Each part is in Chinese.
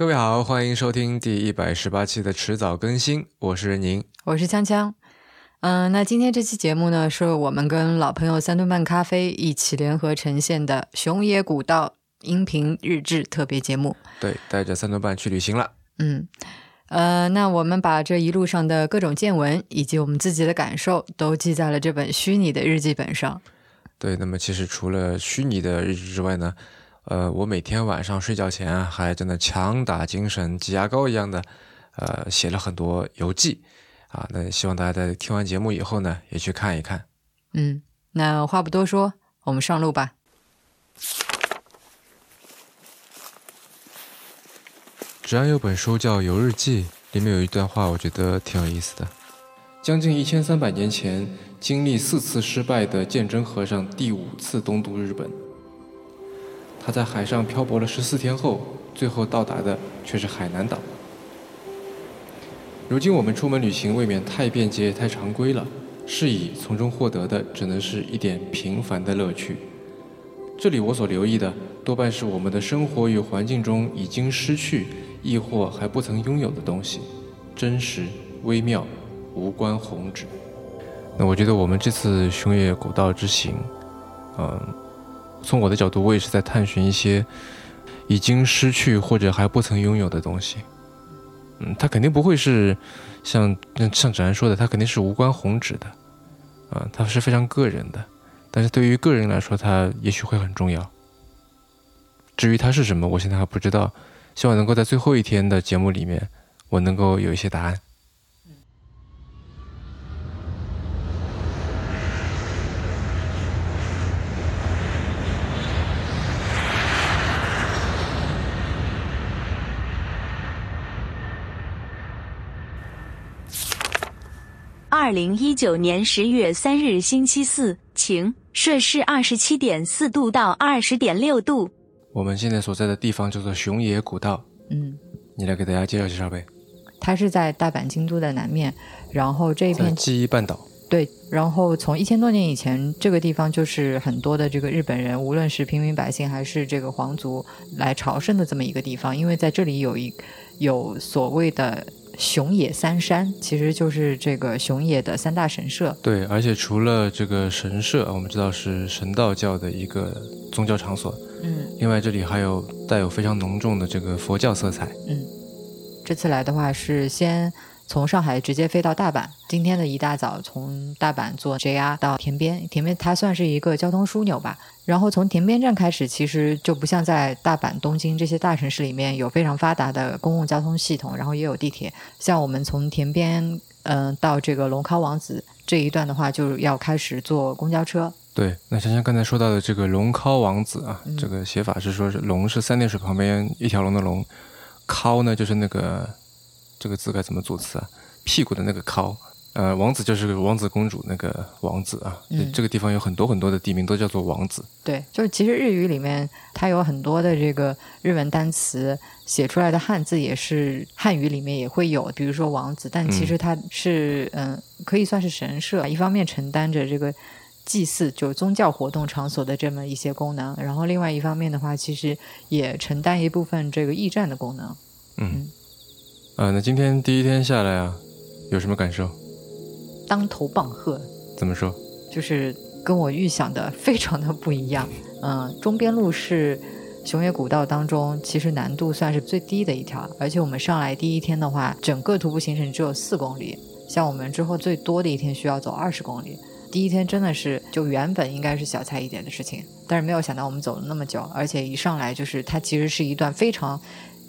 各位好，欢迎收听第一百十八期的迟早更新，我是任宁，我是锵锵。嗯，那今天这期节目呢，是我们跟老朋友三顿半咖啡一起联合呈现的熊野古道音频日志特别节目。对，带着三顿半去旅行了。嗯，呃，那我们把这一路上的各种见闻以及我们自己的感受，都记在了这本虚拟的日记本上。对，那么其实除了虚拟的日志之外呢？呃，我每天晚上睡觉前啊，还真的强打精神，挤牙膏一样的，呃，写了很多游记啊。那希望大家在听完节目以后呢，也去看一看。嗯，那话不多说，我们上路吧。只要有本书叫《游日记》，里面有一段话，我觉得挺有意思的。将近一千三百年前，经历四次失败的鉴真和尚第五次东渡日本。他在海上漂泊了十四天后，最后到达的却是海南岛。如今我们出门旅行未免太便捷、太常规了，是以从中获得的只能是一点平凡的乐趣。这里我所留意的，多半是我们的生活与环境中已经失去，亦或还不曾拥有的东西，真实、微妙、无关宏旨。那我觉得我们这次熊野古道之行，嗯。从我的角度，我也是在探寻一些已经失去或者还不曾拥有的东西。嗯，它肯定不会是像像芷安说的，它肯定是无关宏旨的。啊，它是非常个人的，但是对于个人来说，它也许会很重要。至于它是什么，我现在还不知道。希望能够在最后一天的节目里面，我能够有一些答案。二零一九年十月三日星期四，晴，摄氏二十七点四度到二十点六度。我们现在所在的地方叫做熊野古道。嗯，你来给大家介绍介绍呗。它是在大阪京都的南面，然后这片记忆半岛。对，然后从一千多年以前，这个地方就是很多的这个日本人，无论是平民百姓还是这个皇族来朝圣的这么一个地方，因为在这里有一有所谓的。熊野三山其实就是这个熊野的三大神社。对，而且除了这个神社，我们知道是神道教的一个宗教场所。嗯。另外，这里还有带有非常浓重的这个佛教色彩。嗯。这次来的话是先。从上海直接飞到大阪，今天的一大早从大阪坐 JR 到田边，田边它算是一个交通枢纽吧。然后从田边站开始，其实就不像在大阪、东京这些大城市里面有非常发达的公共交通系统，然后也有地铁。像我们从田边嗯到这个龙尻王子这一段的话，就要开始坐公交车。对，那像像刚才说到的这个龙尻王子啊，这个写法是说是龙是三点水旁边一条龙的龙，尻呢就是那个。这个字该怎么组词啊？屁股的那个“尻”，呃，王子就是王子公主那个王子啊。嗯，这个地方有很多很多的地名都叫做王子。对，就是其实日语里面它有很多的这个日文单词写出来的汉字也是汉语里面也会有，比如说王子，但其实它是嗯可以算是神社，一方面承担着这个祭祀就是宗教活动场所的这么一些功能，然后另外一方面的话，其实也承担一部分这个驿站的功能。嗯。啊，那今天第一天下来啊，有什么感受？当头棒喝。怎么说？就是跟我预想的非常的不一样。嗯，中边路是熊野古道当中其实难度算是最低的一条，而且我们上来第一天的话，整个徒步行程只有四公里，像我们之后最多的一天需要走二十公里。第一天真的是就原本应该是小菜一碟的事情，但是没有想到我们走了那么久，而且一上来就是它其实是一段非常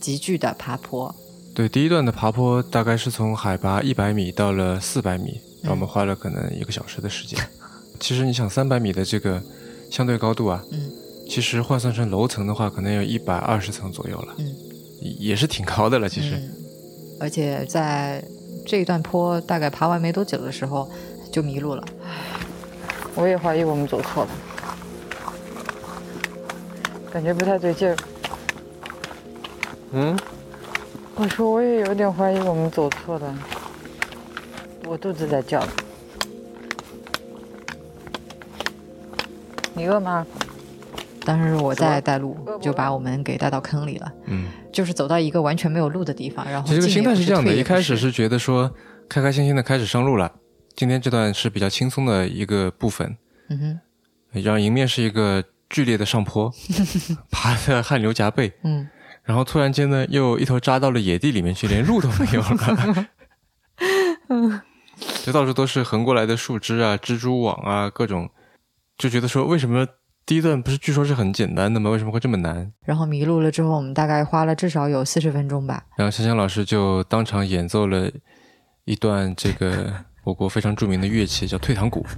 急剧的爬坡。对，第一段的爬坡大概是从海拔一百米到了四百米，我们花了可能一个小时的时间。其实你想，三百米的这个相对高度啊，嗯，其实换算成楼层的话，可能有一百二十层左右了，嗯，也是挺高的了。其实，而且在这一段坡大概爬完没多久的时候就迷路了。我也怀疑我们走错了，感觉不太对劲儿。嗯。我说我也有点怀疑我们走错了，我肚子在叫。你饿吗？当时我在带路，就把我们给带到坑里了。嗯，就是走到一个完全没有路的地方，然后其实心态是这样的，一开始是觉得说开开心心的开始上路了，今天这段是比较轻松的一个部分，嗯哼，然后迎面是一个剧烈的上坡，爬的汗流浃背，嗯，然后突然间呢，又一头扎到了野地里面去，连路都没有了。嗯就到处都是横过来的树枝啊、蜘蛛网啊，各种，就觉得说为什么第一段不是据说是很简单的吗？为什么会这么难？然后迷路了之后，我们大概花了至少有四十分钟吧。然后香香老师就当场演奏了一段这个我国非常著名的乐器，叫退堂鼓。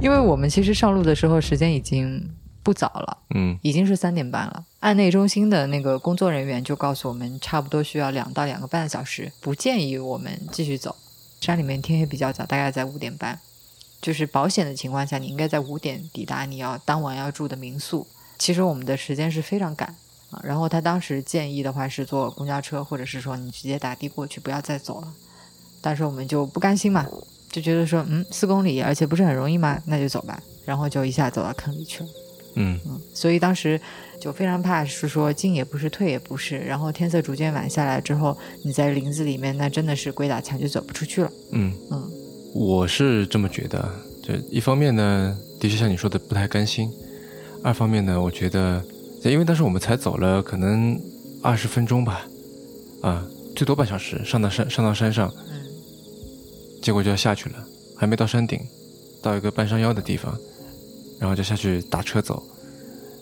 因为我们其实上路的时候时间已经不早了，嗯已经是三点半了。案内中心的那个工作人员就告诉我们，差不多需要两到两个半小时，不建议我们继续走。山里面天黑比较早，大概在五点半，就是保险的情况下，你应该在五点抵达你要当晚要住的民宿。其实我们的时间是非常赶啊。然后他当时建议的话是坐公交车，或者是说你直接打的过去，不要再走了。但是我们就不甘心嘛，就觉得说，嗯，四公里，而且不是很容易嘛，那就走吧。然后就一下走到坑里去了。嗯所以当时就非常怕，是说进也不是，退也不是。然后天色逐渐晚下来之后，你在林子里面，那真的是鬼打墙，就走不出去了。嗯嗯，我是这么觉得。就一方面呢，的确像你说的不太甘心；二方面呢，我觉得，因为当时我们才走了可能二十分钟吧，啊，最多半小时，上到山上到山上，嗯，结果就要下去了，还没到山顶，到一个半山腰的地方，然后就下去打车走。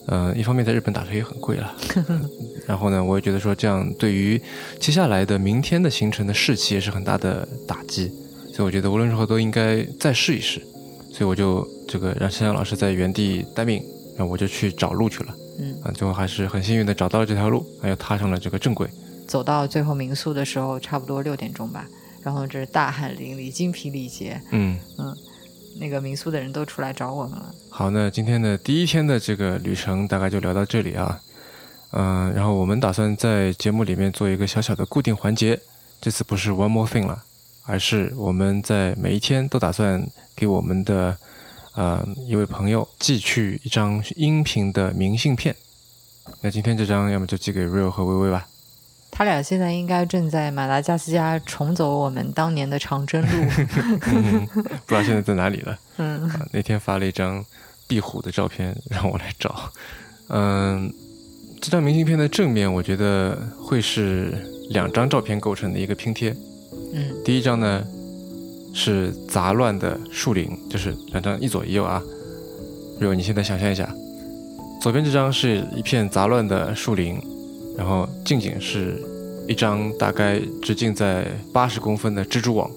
呃，一方面在日本打车也很贵了，然后呢，我也觉得说这样对于接下来的明天的行程的士气也是很大的打击，所以我觉得无论如何都应该再试一试，所以我就这个让山阳老师在原地待命，然后我就去找路去了，嗯。啊，最后还是很幸运的找到了这条路，还有踏上了这个正轨，走到最后民宿的时候，差不多六点钟吧。然后这是大汗淋漓、精疲力竭，嗯。嗯。那个民宿的人都出来找我们了。好，那今天的第一天的这个旅程大概就聊到这里啊。嗯、然后我们打算在节目里面做一个小小的固定环节，这次不是 one more thing 了，而是我们在每一天都打算给我们的呃一位朋友寄去一张音频的明信片。那今天这张要么就寄给 Real 和微微吧。他俩现在应该正在马达加斯加重走我们当年的长征路。嗯，不知道现在在哪里了。嗯啊，那天发了一张壁虎的照片让我来找。嗯，这张明信片的正面，我觉得会是两张照片构成的一个拼贴。嗯第一张呢是杂乱的树林，就是两张一左一右啊。如果你现在想象一下，左边这张是一片杂乱的树林，然后近景是一张大概直径在八十公分的蜘蛛网，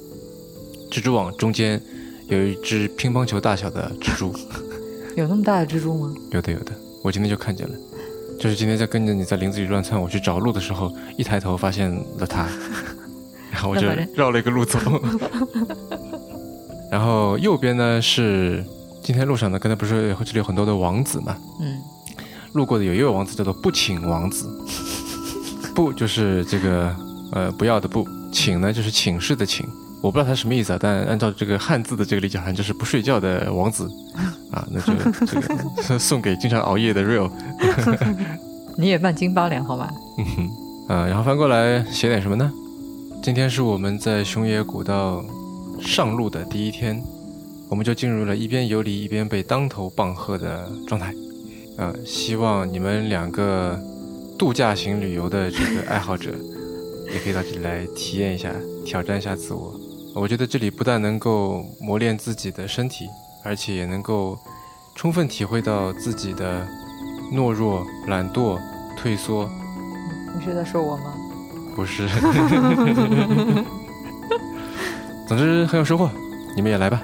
蜘蛛网中间有一只乒乓球大小的蜘蛛，有那么大的蜘蛛吗？有的有的，我今天就看见了。就是今天在跟着你在林子里乱窜，我去找路的时候，一抬头发现了它，然后我就绕了一个路走。然后右边呢是今天路上呢，刚才不是这里有很多的王子嘛？嗯路过的有一位王子叫做不请王子，不就是这个呃不要的不，请呢就是寝室的寝，我不知道他什么意思啊，但按照这个汉字的这个理解，好像就是不睡觉的王子啊，那就这个 送给经常熬夜的 real，你也半斤八两好吧？嗯哼，啊，然后翻过来写点什么呢？今天是我们在熊野古道上路的第一天，我们就进入了一边游离一边被当头棒喝的状态。呃，希望你们两个度假型旅游的这个爱好者，也可以到这里来体验一下，挑战一下自我。我觉得这里不但能够磨练自己的身体，而且也能够充分体会到自己的懦弱、懒惰、退缩。你是在说我吗？不是，总之很有收获，你们也来吧。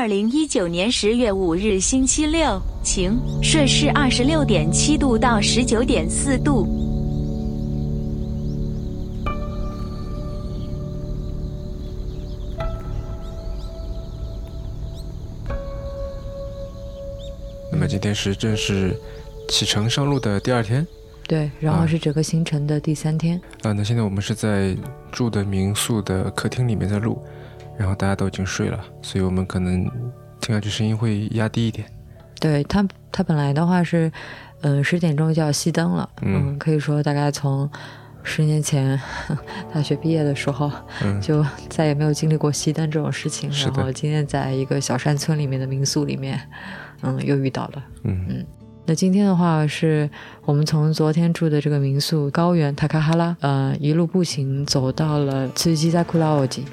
二零一九年十月五日星期六，晴，摄氏二十六点七度到十九点四度。那么今天是正式启程上路的第二天对，然后啊是整个行程的第三天。啊，那现在我们是在住的民宿的客厅里面在录，然后大家都已经睡了，所以我们可能听上去声音会压低一点。对他，他本来的话是，嗯、十点钟就要熄灯了。嗯可以说大概从十年前 大学毕业的时候，嗯，就再也没有经历过熄灯这种事情。是的然后今天在一个小山村里面的民宿里面，嗯，又遇到了。嗯嗯那今天的话，是我们从昨天住的这个民宿高原塔卡哈拉，呃，一路步行走到了茨基扎库拉奥吉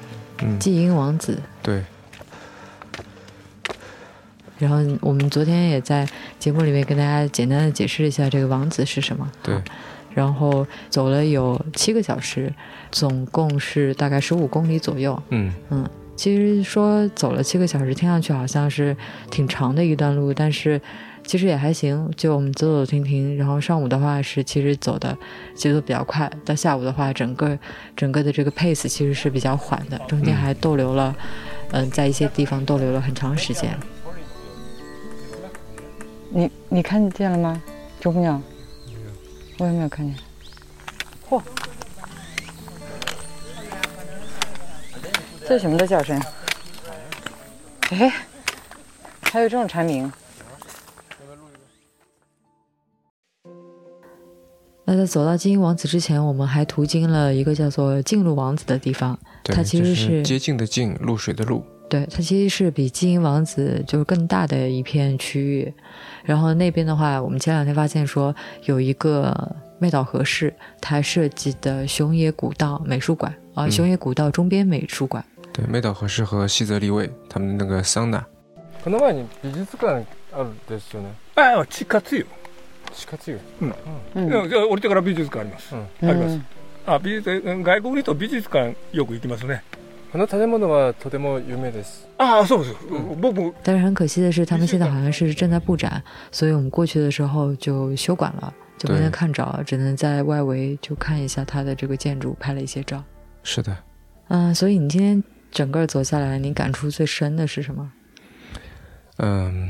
嗯，季英王子。对，然后我们昨天也在节目里面跟大家简单的解释一下这个王子是什么。对啊然后走了有七个小时，总共是大概十五公里左右。嗯嗯，其实说走了七个小时，听上去好像是挺长的一段路，但是其实也还行。就我们走走停停，然后上午的话是其实走的节奏比较快，到下午的话，整个整个的这个 pace 其实是比较缓的，中间还逗留了，嗯、在一些地方逗留了很长时间。你你看见了吗，周姑娘？我也没有看见。嚯！这什么的叫声？哎，还有这种蝉鸣。那在走到金鹰王子之前，我们还途经了一个叫做进入王子的地方。对，它其实就是接近的近，露水的露。对，它其实是比金鹰王子就是更大的一片区域。然后那边的话，我们前两天发现说有一个妹岛和世他设计的熊野古道美术馆啊，嗯熊野古道中边美术馆。对，梅岛和世和西泽立卫他们的那个桑拿。この前に美術館あるんですよね。ああ、地下つ ゆ。地下通嗯いやじゃあ降りてから美術館あります。うんあります。あ、美術外国の人美術館よく行きますね。この建物はとても有名です。ああ、そうです。僕も但是很可惜的是，他们现在好像是正在布展，所以我们过去的时候就休馆了，就没对能看着，只能在外围就看一下它的这个建筑，拍了一些照。是的，嗯，所以你今天整个走下来，你感触最深的是什么？嗯，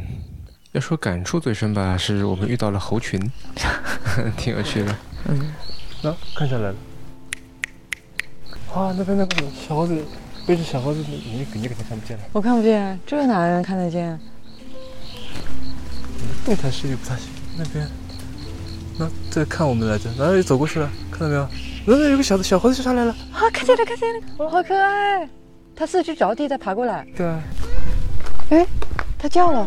要说感触最深吧，是我们遇到了猴群，挺有趣的。嗯，那看下来了。啊，那边那个小猴子背着小猴子，你你你肯定看不见了。我看不见，这哪能看得见？动态视力不太行。那边，那在看我们来着，然后又走过去了，看到没有？那那有个小的小猴子就上来了。啊，看见了，看见了，哦，好可爱！它四肢着地再爬过来，对啊，它叫了。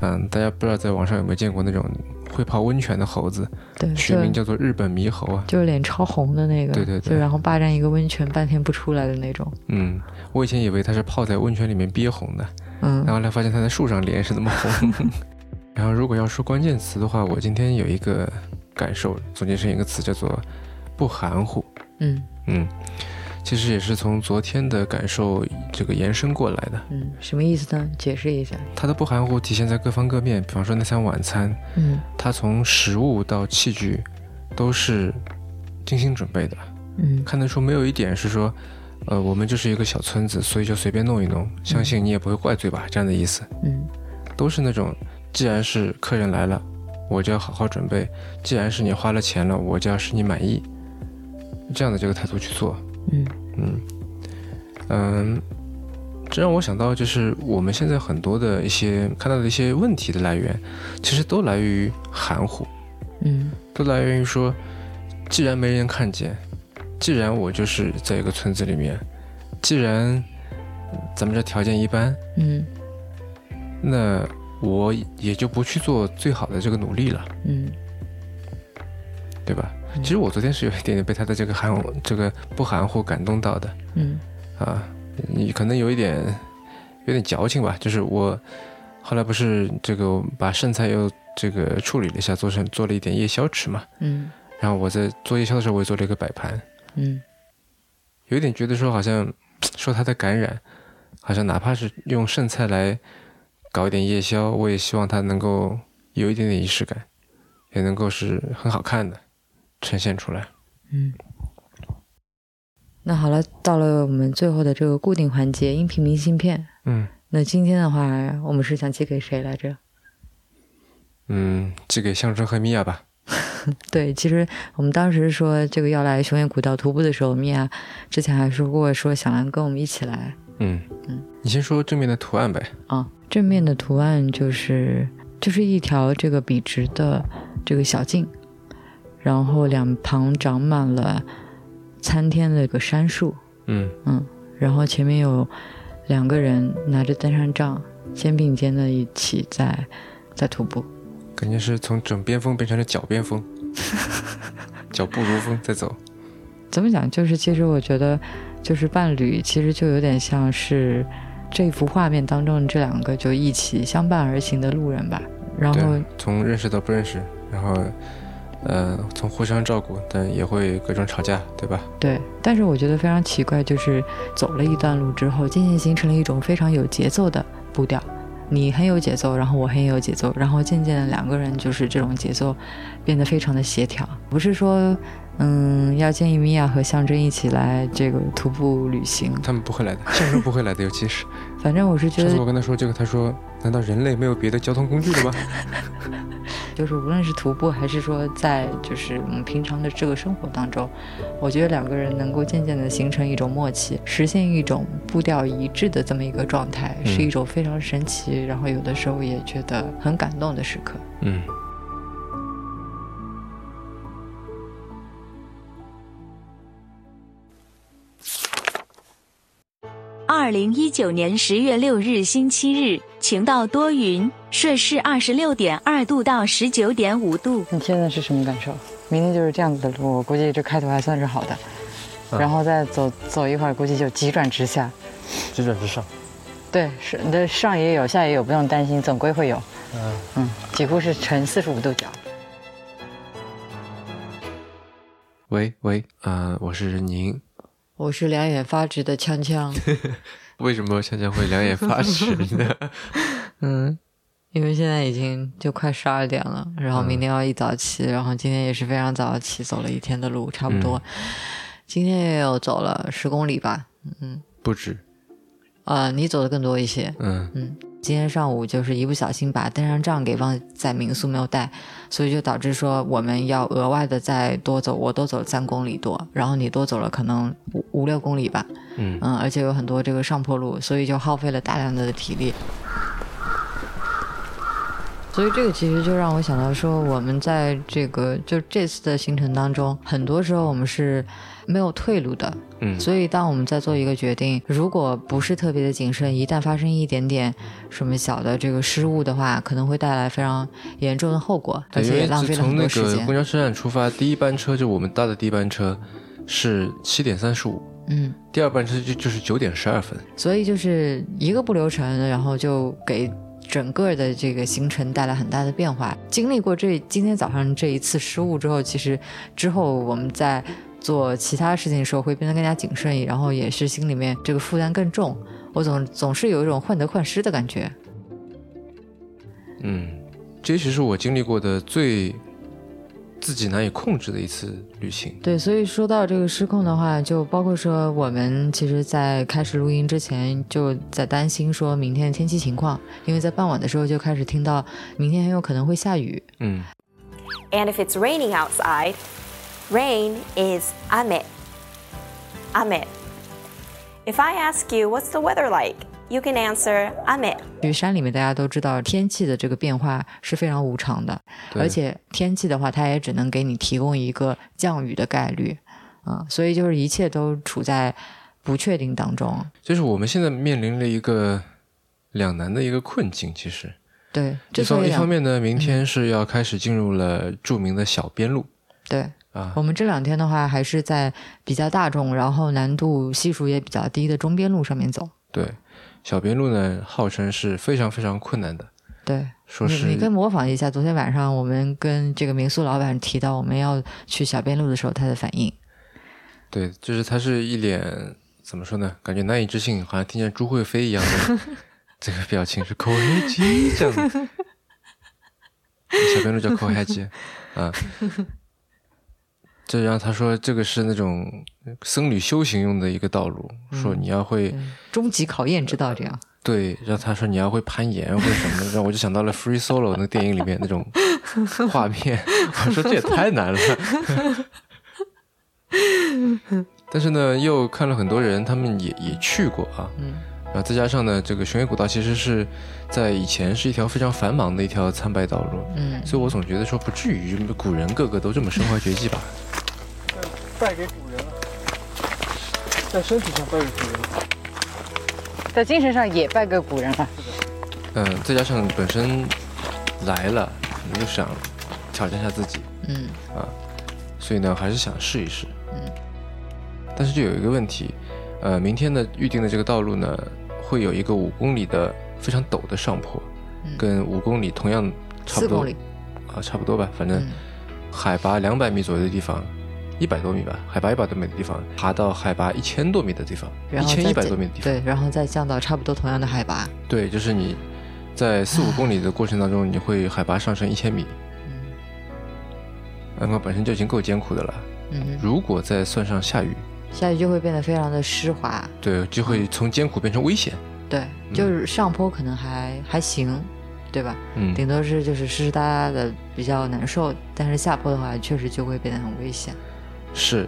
嗯，大家不知道在网上有没有见过那种会泡温泉的猴子，对，学名叫做日本猕猴啊。就是脸超红的那个，对对对就然后霸占一个温泉半天不出来的那种。嗯，我以前以为它是泡在温泉里面憋红的，嗯然后来发现它在树上脸是那么红。然后如果要说关键词的话，我今天有一个感受，总结成一个词叫做不含糊。嗯嗯，其实也是从昨天的感受这个延伸过来的。嗯，什么意思呢？解释一下。它的不含糊体现在各方各面，比方说那餐晚餐，嗯。它从食物到器具都是精心准备的，嗯。看得出没有一点是说，呃，我们就是一个小村子，所以就随便弄一弄，相信你也不会怪罪吧，这样的意思，嗯。都是那种，既然是客人来了，我就要好好准备；既然是你花了钱了，我就要使你满意，这样的这个态度去做，嗯。嗯。嗯，这让我想到，就是我们现在很多的一些看到的一些问题的来源，其实都来源于含糊，嗯。都来源于说，既然没人看见，既然我就是在一个村子里面，既然咱们这条件一般，嗯。那我也就不去做最好的这个努力了，嗯。对吧？嗯其实我昨天是有一点点被他的这个含、这个不含糊感动到的嗯。啊，你可能有一点有点矫情吧，就是我后来不是这个把剩菜又这个处理了一下，做成做了一点夜宵吃嘛，嗯。然后我在做夜宵的时候，我也做了一个摆盘，嗯。有一点觉得说好像受他的感染，好像哪怕是用剩菜来搞一点夜宵，我也希望它能够有一点点仪式感，也能够是很好看的呈现出来。嗯那好了，到了我们最后的这个固定环节——音频明信片。嗯那今天的话，我们是想寄给谁来着？嗯，寄给象征和米娅吧。对，其实我们当时说这个要来熊野古道徒步的时候，米娅之前还说过说想来跟我们一起来嗯嗯，你先说正面的图案呗。啊。正面的图案就是就是一条这个笔直的这个小径，然后两旁长满了参天的一个杉树，嗯嗯，然后前面有两个人拿着登山杖，肩并肩的一起在在徒步。感觉是从枕边风变成了脚边风，脚步如风在走。怎么讲？就是其实我觉得，就是伴侣其实就有点像是这幅画面当中这两个就一起相伴而行的路人吧。然后，从认识到不认识，然后呃，从互相照顾，但也会各种吵架，对吧？对，但是我觉得非常奇怪，就是走了一段路之后，渐渐形成了一种非常有节奏的步调。你很有节奏，然后我很有节奏，然后渐渐的两个人就是这种节奏变得非常的协调。不是说，嗯，要建议米娅和象征一起来这个徒步旅行，他们不会来的，象征不会来的，尤其是反正我是觉上次我得，跟他说这个，他说：“难道人类没有别的交通工具了吗 就是无论是徒步还是说在就是我们平常的这个生活当中，我觉得两个人能够渐渐的形成一种默契，实现一种步调一致的这么一个状态，嗯是一种非常神奇，然后有的时候也觉得很感动的时刻。？”嗯，二零一九年十月六日星期日，晴到多云，摄氏二十六点二度到十九点五度。你现在是什么感受？明天就是这样子的路，我估计这开头还算是好的，嗯然后再走走一会儿，估计就急转直下。急转直上。对，是你的上也有，下也有，不用担心，总归会有。嗯，嗯，几乎是呈四十五度角。喂喂，呃、我是任宁。我是两眼发直的锵锵。为什么香香会两眼发直呢？嗯，因为现在已经就快十二点了，然后明天要一早起，然后今天也是非常早起，走了一天的路，差不多。今天也有走了十公里吧，嗯，不止，呃，你走的更多一些，嗯嗯。今天上午就是一不小心把登山杖给忘在民宿没有带，所以就导致说我们要额外的再多走，我多走了三公里多，然后你多走了可能五五六公里吧，嗯嗯，而且有很多这个上坡路，所以就耗费了大量的体力。所以这个其实就让我想到说，我们在这个就这次的行程当中，很多时候我们是没有退路的。嗯，所以当我们在做一个决定，如果不是特别的谨慎，一旦发生一点点什么小的这个失误的话，可能会带来非常严重的后果，而且也浪费了很从那多时间个公。交车站出发，第一班车就我们搭的第一班车是七点三十五，嗯，第二班车就就是九点十二分。所以就是一个不留神，然后就给整个的这个行程带来很大的变化。经历过这今天早上这一次失误之后，其实之后我们在做其他事情的时候会变得更加谨慎，然后也是心里面这个负担更重。我总总是有一种患得患失的感觉。嗯，这其实是我经历过的最自己难以控制的一次旅行。对，所以说到这个失控的话，就包括说我们其实，在开始录音之前就在担心说明天的天气情况，因为在傍晚的时候就开始听到明天很有可能会下雨。嗯 And if it's raining outside, rain is ame. Ame. If I ask you, what's the weather like? You can answer ame. 因为山里面大家都知道天气的这个变化是非常无常的，而且天气的话，它也只能给你提供一个降雨的概率，啊、所以就是一切都处在不确定当中。就是我们现在面临了一个两难的一个困境。其实，对，一方一方面呢，明天是要开始进入了著名的小边路对啊我，们这两天的话，还是在比较大众，然后难度系数也比较低的中边路上面走。对，小边路呢，号称是非常非常困难的，对，说是你你可以模仿一下昨天晚上我们跟这个民宿老板提到我们要去小边路的时候他的反应。对，就是他是一脸怎么说呢？感觉难以置信，好像听见朱慧飞一样的 这个表情，是口黑鸡这样的。小边路叫口黑鸡啊，这让他说这个是那种僧侣修行用的一个道路，说你要会终极考验之道这样。对，让他说你要会攀岩或者什么的，让我就想到了《Free Solo》那个电影里面那种 画面，我说这也太难了。但是呢，又看了很多人，他们也也去过啊，嗯然后再加上呢，这个雄野古道其实是在以前是一条非常繁忙的一条参拜道路，嗯，所以我总觉得说不至于古人个个都这么身怀绝技吧。拜给古人了，在身体上拜给古人了。在精神上也拜给古人了。嗯，再加上本身来了，你就想挑战一下自己，嗯啊所以呢，还是想试一试。嗯，但是就有一个问题，呃，明天的预定的这个道路呢，会有一个五公里的非常陡的上坡，嗯跟五公里同样差不多。啊，差不多吧，反正嗯海拔两百米左右的地方。一百多米吧，海拔一百多米的地方，爬到海拔一千多米的地方，一千一百多米的地方，对，然后再降到差不多同样的海拔。对，就是你在四五公里的过程当中，你会海拔上升一千米，嗯那么本身就已经够艰苦的了。嗯，如果再算上下雨，下去就会变得非常的湿滑。对，就会从艰苦变成危险。对，就是上坡可能还还行，对吧？嗯，顶多是就是湿湿哒哒的比较难受，但是下坡的话确实就会变得很危险。是。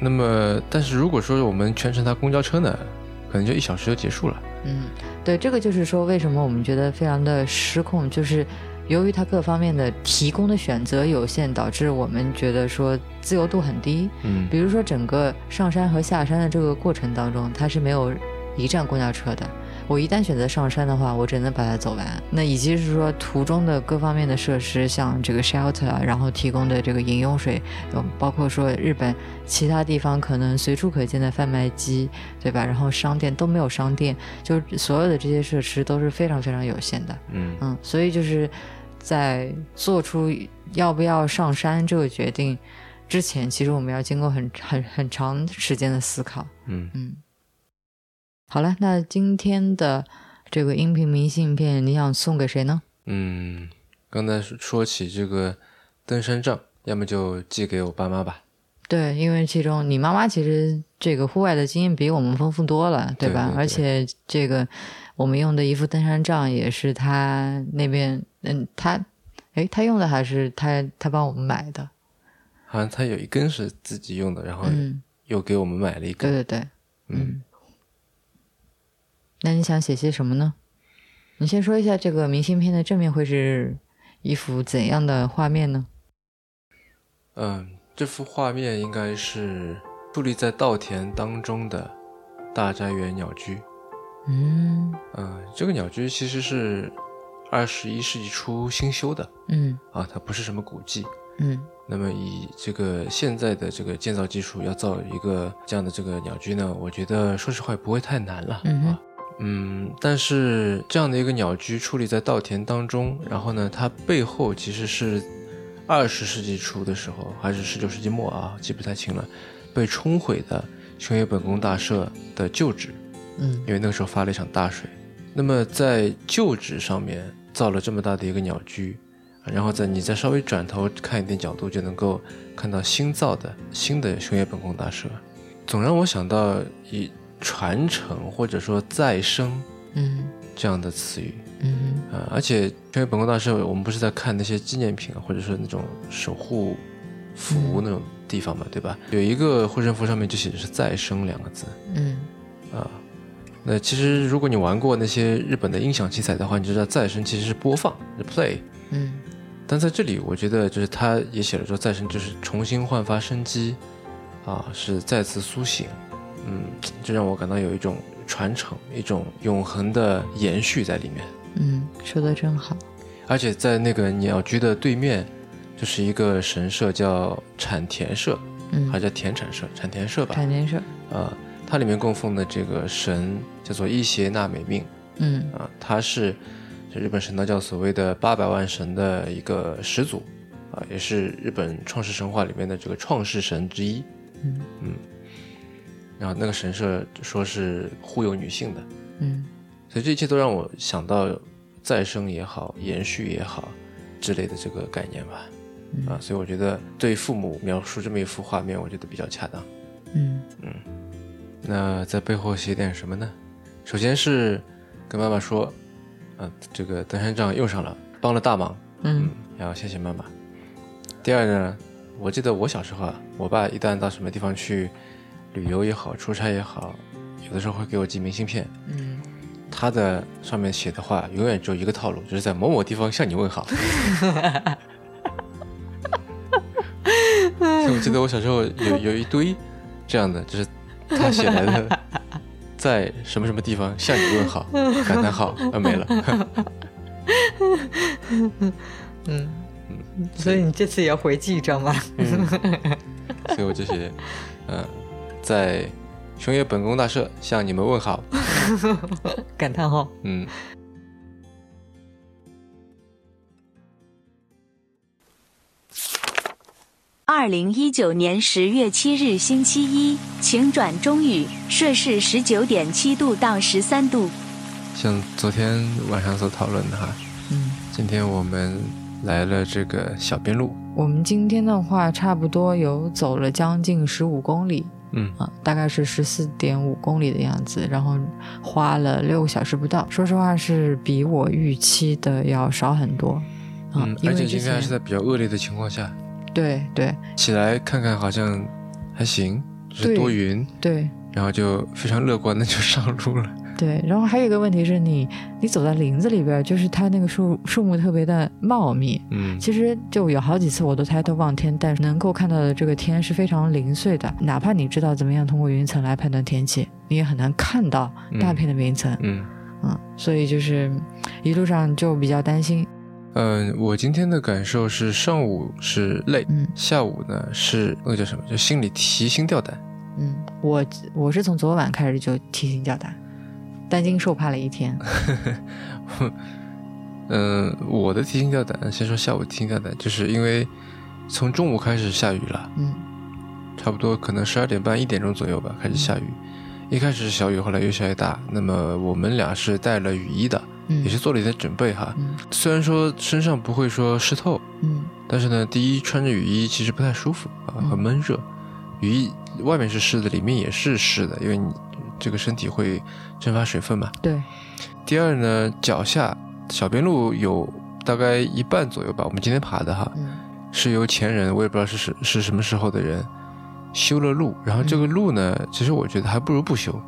那么，但是如果说我们全程搭公交车呢，可能就一小时就结束了。嗯，对，这个就是说为什么我们觉得非常的失控，就是由于它各方面的提供的选择有限，导致我们觉得说自由度很低。嗯比如说整个上山和下山的这个过程当中，它是没有一站公交车的。我一旦选择上山的话，我只能把它走完。那以及是说途中的各方面的设施，像这个 shelter 啊，然后提供的这个饮用水，有包括说日本其他地方可能随处可见的贩卖机，对吧？然后商店都没有商店，就是所有的这些设施都是非常非常有限的。嗯嗯，所以就是在做出要不要上山这个决定之前，其实我们要经过很很很长时间的思考。嗯嗯，好了，那今天的这个音频明信片，你想送给谁呢？嗯，刚才说起这个登山杖，要么就寄给我爸妈吧。对，因为其中你妈妈其实这个户外的经验比我们丰富多了，对吧？对对对而且这个我们用的一副登山杖也是她那边，嗯，她，诶，她用的还是她她帮我们买的，好像他有一根是自己用的，然后嗯，又给我们买了一根。对对对，嗯，那你想写些什么呢？你先说一下这个明信片的正面会是一幅怎样的画面呢？嗯，这幅画面应该是矗立在稻田当中的大宅园鸟居。嗯嗯，这个鸟居其实是二十一世纪初新修的嗯啊，它不是什么古迹。嗯那么以这个现在的这个建造技术，要造一个这样的这个鸟居呢，我觉得说实话也不会太难了、嗯哼啊。嗯，但是这样的一个鸟居矗立在稻田当中，然后呢，它背后其实是二十世纪初的时候，还是十九世纪末啊，记不太清了，被冲毁的熊野本宫大社的旧址。嗯因为那个时候发了一场大水。那么在旧址上面造了这么大的一个鸟居，然后在你再稍微转头看一点角度，就能够看到新造的新的熊野本宫大社，总让我想到以传承或者说再生嗯这样的词语。嗯啊、而且因为本宫大社，我们不是在看那些纪念品啊，或者说那种守护符那种地方嘛，对吧？有一个护身符上面就写的是“再生”两个字。嗯啊。那其实如果你玩过那些日本的音响器材的话，你就知道再生其实是播放，是 play。嗯但在这里，我觉得就是他也写了说再生就是重新焕发生机，啊，是再次苏醒，嗯，这让我感到有一种传承，一种永恒的延续在里面。嗯，说的真好。而且在那个鸟居的对面，就是一个神社叫产田社，嗯还，叫田产社，产田社吧，产田社。啊，它里面供奉的这个神叫做伊邪那美命。嗯啊，他是日本神道教所谓的八百万神的一个始祖，啊，也是日本创世神话里面的这个创世神之一。嗯嗯然后那个神社说是忽悠女性的，嗯所以这一切都让我想到再生也好，延续也好之类的这个概念吧。啊，所以我觉得对父母描述这么一幅画面，我觉得比较恰当。嗯那在背后写点什么呢？首先是跟妈妈说，啊，这个登山杖用上了，帮了大忙，嗯然后谢谢妈妈。第二呢，我记得我小时候啊，我爸一旦到什么地方去旅游也好，出差也好，有的时候会给我寄明信片，嗯，他的上面写的话永远只有一个套路，就是在某某地方向你问好。所以我记得我小时候有有一堆这样的，就是他写来的，在什么什么地方向你问好，感叹号，啊没了。嗯，所以你这次也要回寄一张吗？所以我就写，嗯、在熊野本宫大社向你们问好。感叹号。嗯，二零一九年十月七日星期一，晴转中雨，摄氏十九点七度到十三度。像昨天晚上所讨论的哈，嗯，今天我们来了这个小边路，我们今天的话，差不多有走了将近十五公里嗯啊，大概是十四点五公里的样子，然后花了六个小时不到。说实话，是比我预期的要少很多。啊嗯，因为之而且今天还是在比较恶劣的情况下，对对起来看看好像还行，只是多云，对然后就非常乐观的就上路了。对，然后还有一个问题是你你走在林子里边，就是它那个树树木特别的茂密，嗯其实就有好几次我都抬头望天，但是能够看到的这个天是非常零碎的。哪怕你知道怎么样通过云层来判断天气，你也很难看到大片的云层。嗯嗯，所以就是一路上就比较担心。嗯，我今天的感受是上午是累，嗯下午呢是那个叫什么，就心里提心吊胆。嗯，我我是从昨晚开始就提心吊胆，担惊受怕了一天。嗯，我的提心吊胆，先说下午提心吊胆，就是因为从中午开始下雨了，嗯差不多可能十二点半一点钟左右吧，开始下雨。一开始是小雨，后来越下越大。那么我们俩是带了雨衣的，嗯，也是做了一些准备哈。嗯虽然说身上不会说湿透，嗯但是呢，第一穿着雨衣其实不太舒服啊，嗯很闷热。雨衣外面是湿的，里面也是湿的，因为你这个身体会蒸发水分嘛。对，第二呢，脚下小边路有大概一半左右吧，我们今天爬的哈，嗯是由前人，我也不知道是是是什么时候的人修了路，然后这个路呢，其实我觉得还不如不修。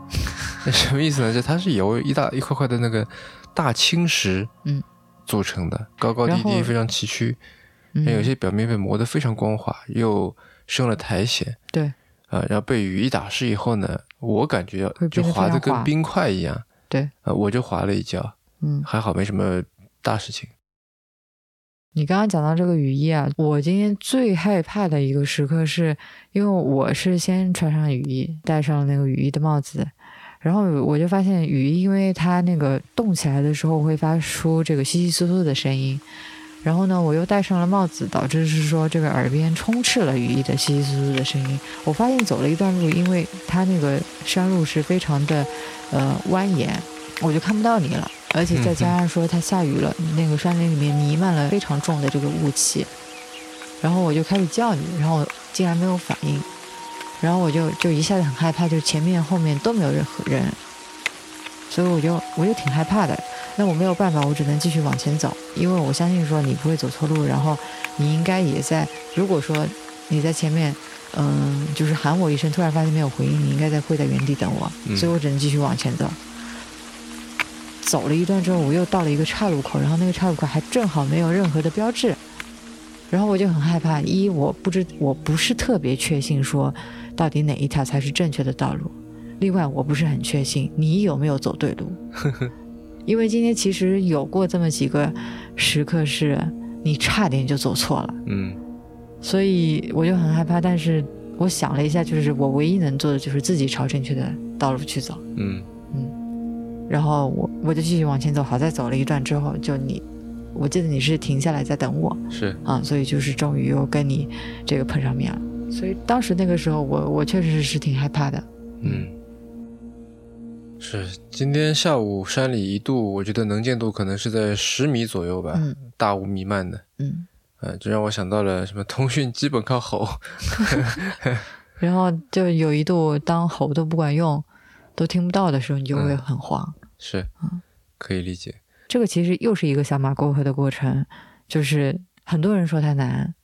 那 什么意思呢？就它是由一大一块块的那个大青石，嗯，组成的，高高低低，非常崎岖。嗯有些表面被磨得非常光滑，又是用了苔藓，对啊、然后被雨一打湿以后呢，我感觉就滑得非常滑跟冰块一样，对，啊、我就滑了一跤，嗯。还好没什么大事情。你刚刚讲到这个雨衣啊，我今天最害怕的一个时刻是，因为我是先穿上雨衣，戴上了那个雨衣的帽子，然后我就发现雨衣，因为它那个动起来的时候会发出这个窸窸窣窣的声音，然后呢，我又戴上了帽子，导致是说这个耳边充斥了雨衣的窸窸窣窣的声音。我发现走了一段路，因为它那个山路是非常的呃蜿蜒，我就看不到你了。而且再加上说它下雨了，那个山林里面弥漫了非常重的这个雾气，然后我就开始叫你，然后竟然没有反应，然后我就就一下子很害怕，就前面后面都没有任何人，所以我就我就挺害怕的。那我没有办法，我只能继续往前走，因为我相信说你不会走错路，然后你应该也在。如果说你在前面，嗯，就是喊我一声，突然发现没有回应，你应该在会在原地等我，嗯所以我只能继续往前走。走了一段之后，我又到了一个岔路口，然后那个岔路口还正好没有任何的标志，然后我就很害怕。一，我不知我不是特别确信说到底哪一条才是正确的道路；另外，我不是很确信你有没有走对路，因为今天其实有过这么几个时刻是你差点就走错了，嗯所以我就很害怕。但是我想了一下，就是我唯一能做的就是自己朝正确的道路去走。嗯嗯然后我我就继续往前走，好在走了一段之后，就你，我记得你是停下来在等我是啊，所以就是终于又跟你这个碰上面了。所以当时那个时候我，我确实是挺害怕的。嗯。是，今天下午山里一度，我觉得能见度可能是在十米左右吧，嗯大雾弥漫的。嗯呃，这让我想到了什么通讯基本靠吼 然后就有一度当吼都不管用，都听不到的时候，你就会很慌。是，可以理解。这个其实又是一个小马过河的过程，就是很多人说它难，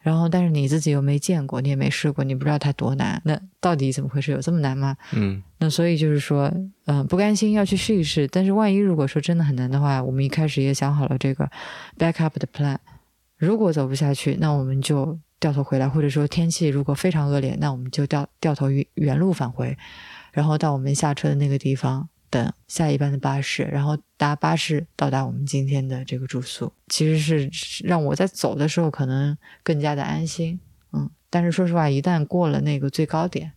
然后但是你自己又没见过，你也没试过，你不知道它多难。那到底怎么回事？有这么难吗？嗯那所以就是说，嗯、不甘心要去试一试。但是万一如果说真的很难的话，我们一开始也想好了这个 backup 的 plan。如果走不下去，那我们就掉头回来，或者说天气如果非常恶劣，那我们就掉掉头原原路返回，然后到我们下车的那个地方等下一班的巴士，然后搭巴士到达我们今天的这个住宿。其实是是让我在走的时候可能更加的安心，嗯。但是说实话，一旦过了那个最高点，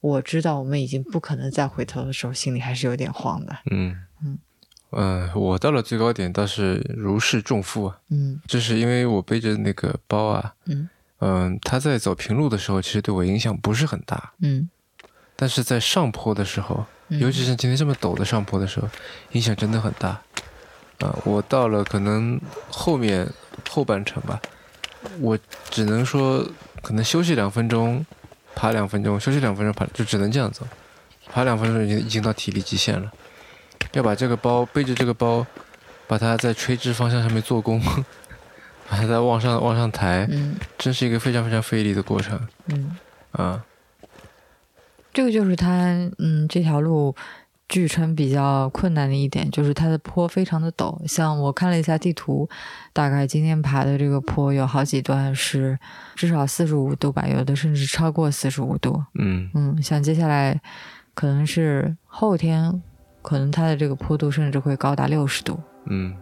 我知道我们已经不可能再回头的时候，心里还是有点慌的。嗯嗯呃我到了最高点倒是如释重负啊，嗯就是因为我背着那个包啊，嗯嗯，它在走平路的时候，其实对我影响不是很大，嗯但是在上坡的时候，嗯尤其是今天这么陡的上坡的时候，影响真的很大。啊、我到了可能后面后半程吧，我只能说可能休息两分钟，爬两分钟，休息两分钟爬，就只能这样走。爬两分钟已经已经到体力极限了，要把这个包背着这个包，把它在垂直方向上面做功，把它再往上往上抬，嗯真是一个非常非常费力的过程嗯，啊。这个就是它，嗯，这条路据称比较困难的一点，就是它的坡非常的陡。像我看了一下地图，大概今天爬的这个坡有好几段是至少四十五度吧，有的甚至超过四十五度。嗯嗯，像接下来可能是后天，可能它的这个坡度甚至会高达六十度。嗯，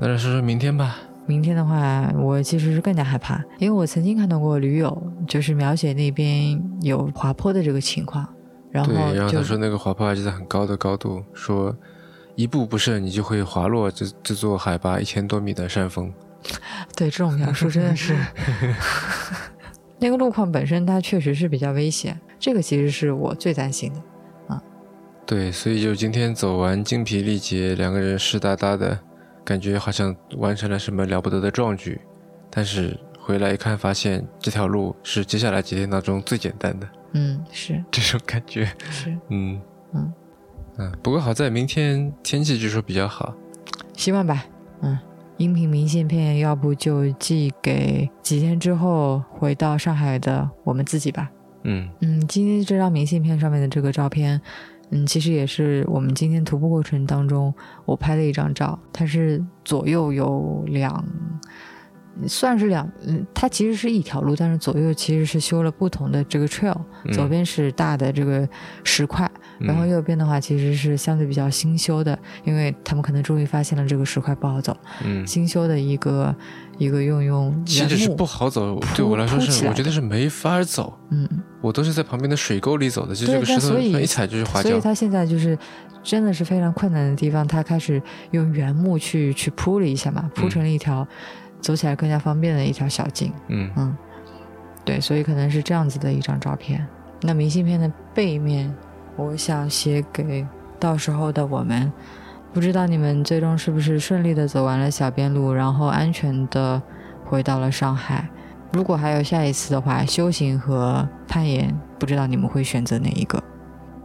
那来说说明天吧。明天的话，我其实是更加害怕，因为我曾经看到过驴友，就是描写那边有滑坡的这个情况，然后对，然后他说那个滑坡还是在很高的高度，说一步不慎你就会滑落这这座海拔一千多米的山峰。对这种描述真的是 那个路况本身它确实是比较危险，这个其实是我最担心的。对，所以就今天走完精疲力竭，两个人湿哒哒的，感觉好像完成了什么了不得的壮举，但是回来一看，发现这条路是接下来几天当中最简单的，嗯，是这种感觉。是，嗯嗯嗯，不过好在明天天气据说比较好。希望吧。嗯，音频明信片要不就寄给几天之后回到上海的我们自己吧。嗯嗯，今天这张明信片上面的这个照片，嗯，其实也是我们今天徒步过程当中我拍的一张照。它是左右有两，算是两，嗯，它其实是一条路，但是左右其实是修了不同的这个 trail。嗯左边是大的这个石块，然后嗯右边的话其实是相对比较新修的，因为他们可能终于发现了这个石块不好走，嗯，新修的一个一个用用其实是不好走，对我来说是，我觉得是没法走。嗯。我都是在旁边的水沟里走的，就对这个石头一踩就是滑跤。所以他现在就是真的是非常困难的地方，他开始用原木去去铺了一下嘛，铺成了一条、走起来更加方便的一条小径。嗯嗯，对，所以可能是这样子的一张照片。那明信片的背面，我想写给到时候的我们。不知道你们最终是不是顺利的走完了小边路，然后安全的回到了上海。如果还有下一次的话，修行和攀岩，不知道你们会选择哪一个？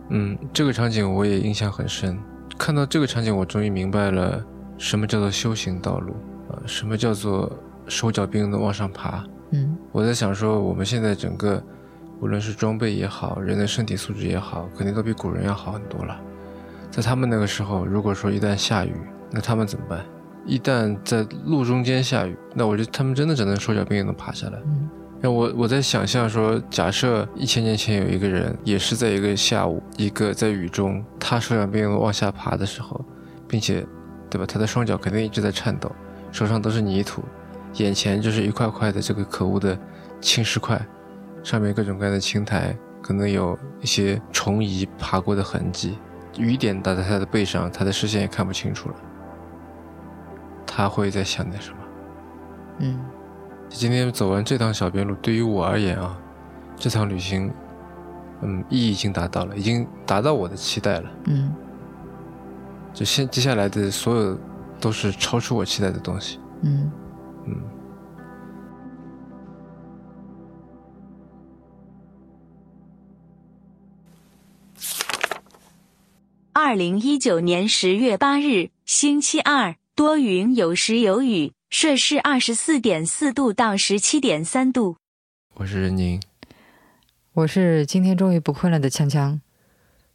嗯，这个场景我也印象很深。看到这个场景，我终于明白了什么叫做修行道路啊、什么叫做手脚并用的往上爬。嗯我在想说，我们现在整个无论是装备也好，人的身体素质也好，肯定都比古人要好很多了。在他们那个时候，如果说一旦下雨，那他们怎么办？一旦在路中间下雨，那我觉得他们真的只能手脚并用的爬下来。嗯让我我在想象说，假设一千年前有一个人，也是在一个下午，一个在雨中，他手脚并用的往下爬的时候，并且，对吧？他的双脚肯定一直在颤抖，手上都是泥土，眼前就是一块块的这个可恶的青石块，上面各种各样的青苔，可能有一些虫蚁爬过的痕迹，雨点打在他的背上，他的视线也看不清楚了。他会在想点什么？嗯今天走完这趟小边路，对于我而言啊，这趟旅行，嗯，意义已经达到了，已经达到我的期待了。嗯就现接下来的所有都是超出我期待的东西。嗯嗯，二零一九年十月八日，星期二，多云有时有雨，摄氏二十四点四度到十七点三度。我是任宁，我是今天终于不困了的锵锵。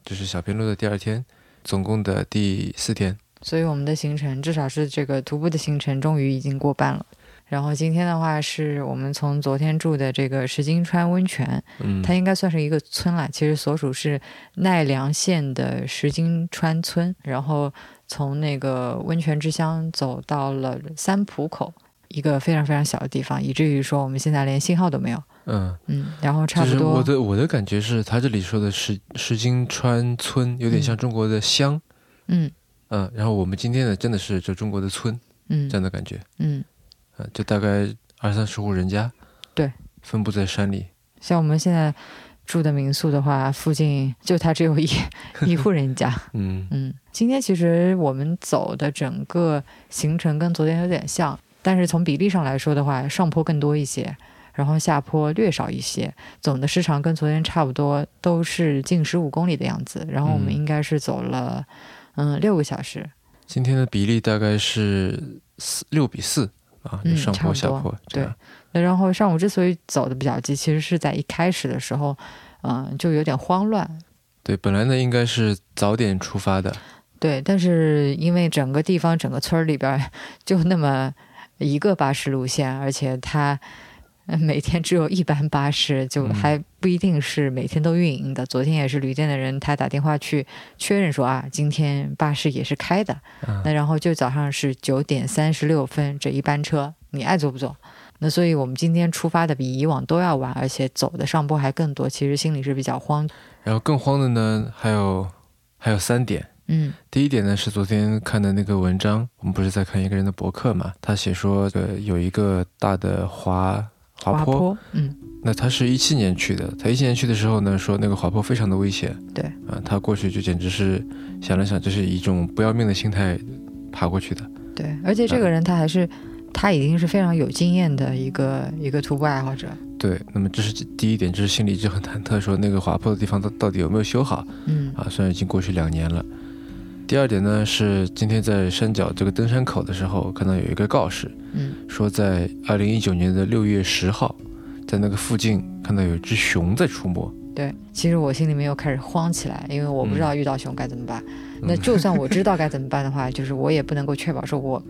这是小编录的第二天，总共的第四天。所以我们的行程至少是这个徒步的行程，终于已经过半了。然后今天的话，是我们从昨天住的这个石金川温泉，嗯，它应该算是一个村了，其实所属是奈良县的石金川村。然后从那个温泉之乡走到了三浦口，一个非常非常小的地方，以至于说我们现在连信号都没有。嗯，嗯，然后差就是不多，我的我的感觉是，他这里说的石石金川村有点像中国的乡，嗯嗯，然后我们今天的真的是就中国的村嗯这样的感觉，嗯，嗯，就大概二三十户人家，对，分布在山里，像我们现在住的民宿的话，附近就它只有一一户人家。嗯嗯，今天其实我们走的整个行程跟昨天有点像，但是从比例上来说的话，上坡更多一些，然后下坡略少一些，总的时长跟昨天差不多，都是近十五公里的样子。然后我们嗯应该是走了嗯六个小时，今天的比例大概是四六比四啊，上坡下坡这样，然后上午之所以走的比较急，其实是在一开始的时候，嗯、就有点慌乱，对，本来呢应该是早点出发的，对，但是因为整个地方、整个村儿里边儿就那么一个巴士路线，而且它呃每天只有一班巴士，就嗯还不一定是每天都运营的。昨天也是旅店的人，他打电话去确认说啊，今天巴士也是开的。嗯那然后就早上是九点三十六分这一班车，你爱坐不坐？那所以我们今天出发的比以往都要晚，而且走的上坡还更多，其实心里是比较慌。然后更慌的呢还有还有三点。嗯第一点呢是昨天看的那个文章，我们不是在看一个人的博客嘛？他写说，呃，有一个大的滑滑滑坡，嗯那他是一七年去的，他一七年去的时候呢，说那个滑坡非常的危险，对啊，他过去就简直是想了想，就是以一种不要命的心态爬过去的，对，而且这嗯个人他还是、他已经是非常有经验的一个一个徒步爱好者。对，那么这是第一点，就是心里一直很忐忑，说那个滑坡的地方到到底有没有修好嗯啊？虽然已经过去两年了。第二点呢是今天在山脚这个登山口的时候，看到有一个告示，嗯说在二零一九年的六月十号，在那个附近看到有一只熊在出没。对，其实我心里面又开始慌起来，因为我不知道遇到熊该怎么办。那嗯就算我知道该怎么办的话，就是我也不能够确保说我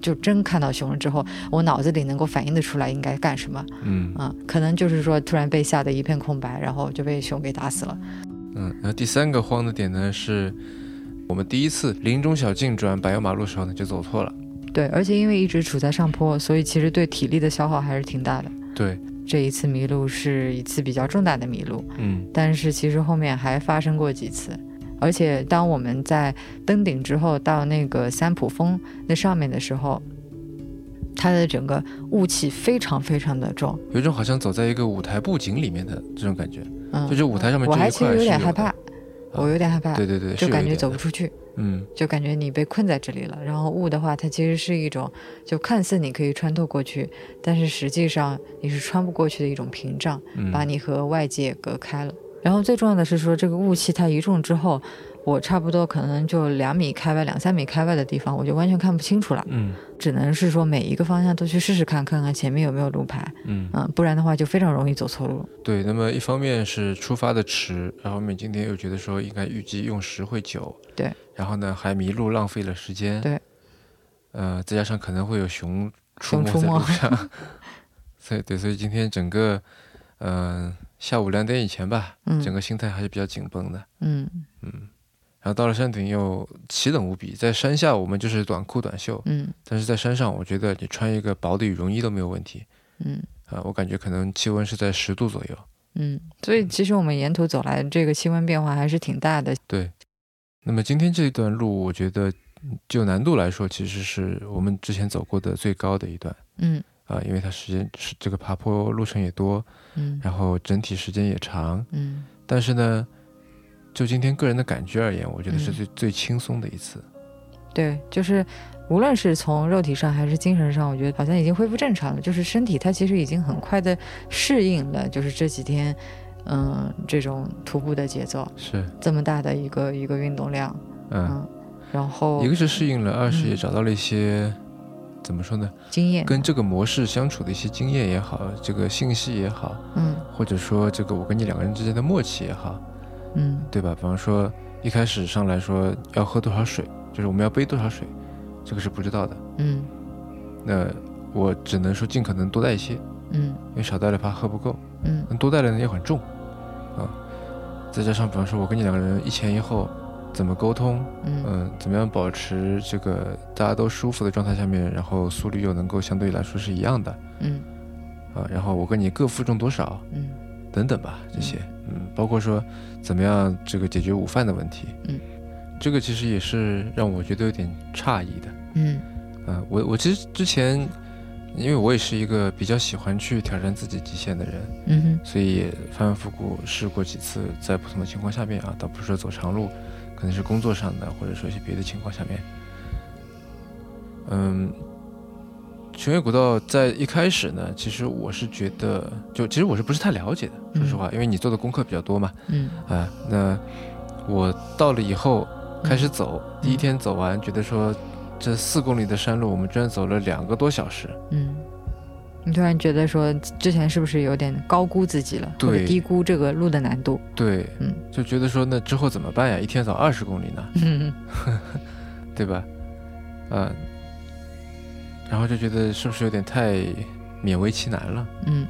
就真看到熊了之后，我脑子里能够反应得出来应该干什么嗯啊？可能就是说突然被吓得一片空白，然后就被熊给打死了。嗯，然后第三个慌的点呢是，我们第一次林中小径转柏油马路的时候呢就走错了。对，而且因为一直处在上坡，所以其实对体力的消耗还是挺大的。对，这一次迷路是一次比较重大的迷路。嗯。但是其实后面还发生过几次，而且当我们在登顶之后到那个三浦峰那上面的时候，它的整个雾气非常非常的重，有一种好像走在一个舞台布景里面的这种感觉，嗯，就是舞台上面我这一块还其实有点害怕，我有点害怕，对对对，就感觉走不出去，嗯就感觉你被困在这里了。然后雾的话，它其实是一种，就看似你可以穿透过去，但是实际上你是穿不过去的一种屏障。嗯，把你和外界隔开了。然后最重要的是说，这个雾气它一重之后，我差不多可能就两米开外、两三米开外的地方，我就完全看不清楚了，嗯只能是说每一个方向都去试试看，看看前面有没有路牌，嗯嗯，不然的话就非常容易走错路。对。那么一方面是出发的迟，然后我们今天又觉得说应该预计用时会久，对。然后呢还迷路，浪费了时间，对。呃，再加上可能会有熊出没在路上，所以对，所以今天整个，嗯、下午两点以前吧，嗯整个心态还是比较紧绷的。嗯嗯然后到了山顶又奇冷无比，在山下我们就是短裤短袖，嗯但是在山上我觉得你穿一个薄的羽绒衣都没有问题。嗯啊、我感觉可能气温是在十度左右。嗯，所以其实我们沿途走来，这个气温变化还是挺大的。对，那么今天这一段路，我觉得嗯就难度来说，其实是我们之前走过的最高的一段嗯啊、因为它时间是这个爬坡路程也多，嗯然后整体时间也长，嗯但是呢，就今天个人的感觉而言，我觉得是嗯最、最轻松的一次。对，就是无论是从肉体上还是精神上，我觉得好像已经恢复正常了。就是身体它其实已经很快的适应了，就是这几天，嗯，这种徒步的节奏，是，这么大的一个一个运动量，嗯，嗯，然后一个是适应了，二是嗯也找到了一些、怎么说呢，经验，跟这个模式相处的一些经验也好，这个信息也好，嗯或者说这个我跟你两个人之间的默契也好，嗯。对吧？比方说一开始上来说要喝多少水，就是我们要背多少水，这个是不知道的。嗯。那我只能说尽可能多带一些，嗯。因为少带了怕喝不够，嗯。那多带了呢又很重，啊，再加上比方说我跟你两个人一前一后怎么沟通，嗯。嗯，怎么样保持这个大家都舒服的状态下面，然后速率又能够相对来说是一样的嗯。啊，然后我跟你各负重多少嗯。等等吧，这些，嗯，包括说怎么样这个解决午饭的问题，嗯，这个其实也是让我觉得有点诧异的，嗯啊，我我其实之前，因为我也是一个比较喜欢去挑战自己极限的人，嗯哼所以也反反复复试过几次，在不同的情况下面啊，倒不是说走长路，可能是工作上的，或者说一些别的情况下面。嗯，雄越古道在一开始呢，其实我是觉得，就其实我是不是太了解的，说实话，因为你做的功课比较多嘛，嗯。啊，那我到了以后开始走，第一天走完，觉得说这四公里的山路，我们居然走了两个多小时，嗯，你突然觉得说之前是不是有点高估自己了，对。低估这个路的难度？对，嗯。就觉得说那之后怎么办呀？一天走二十公里呢？嗯 对吧？啊，然后就觉得是不是有点太勉为其难了？嗯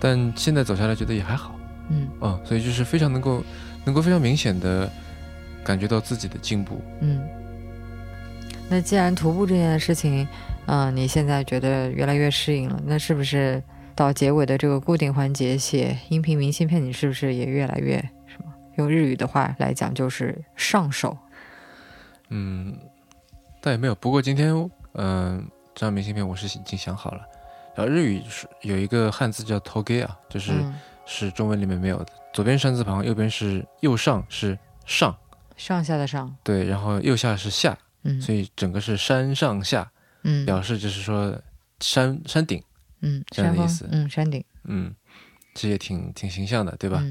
但现在走下来觉得也还好，嗯嗯，所以就是非常能够能够非常明显的感觉到自己的进步。嗯。那既然徒步这件事情，嗯、你现在觉得越来越适应了，那是不是到结尾的这个固定环节写音频明信片，你是不是也越来越什么？用日语的话来讲，就是上手。嗯，倒也没有。不过今天，嗯、这张明信片我是已经想好了。然后日语是有一个汉字叫 “toge” 啊，就是、嗯，是中文里面没有的。左边山字旁，右边是右上是上，上下的上，对，然后右下是下，嗯所以整个是山上下，嗯表示就是说山山顶，嗯，这样的意思嗯，山顶，嗯，这也挺挺形象的，对吧？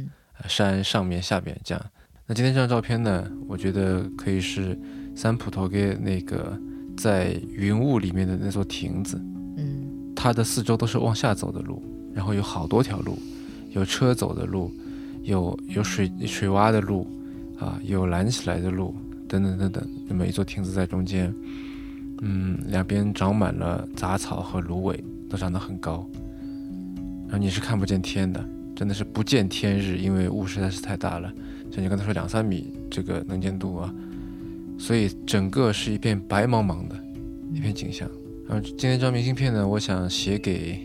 山上面下边这样。那今天这张照片呢，我觉得可以是三浦头给那个在云雾里面的那座亭子，嗯它的四周都是往下走的路，然后有好多条路，有车走的路，有有水水洼的路，啊，有拦起来的路，等等等等。那么一座亭子在中间，嗯，两边长满了杂草和芦苇，都长得很高，然后你是看不见天的，真的是不见天日，因为雾实在是太大了，像你刚才说两三米这个能见度啊，所以整个是一片白茫茫的一片景象。然后今天这张明信片呢，我想写给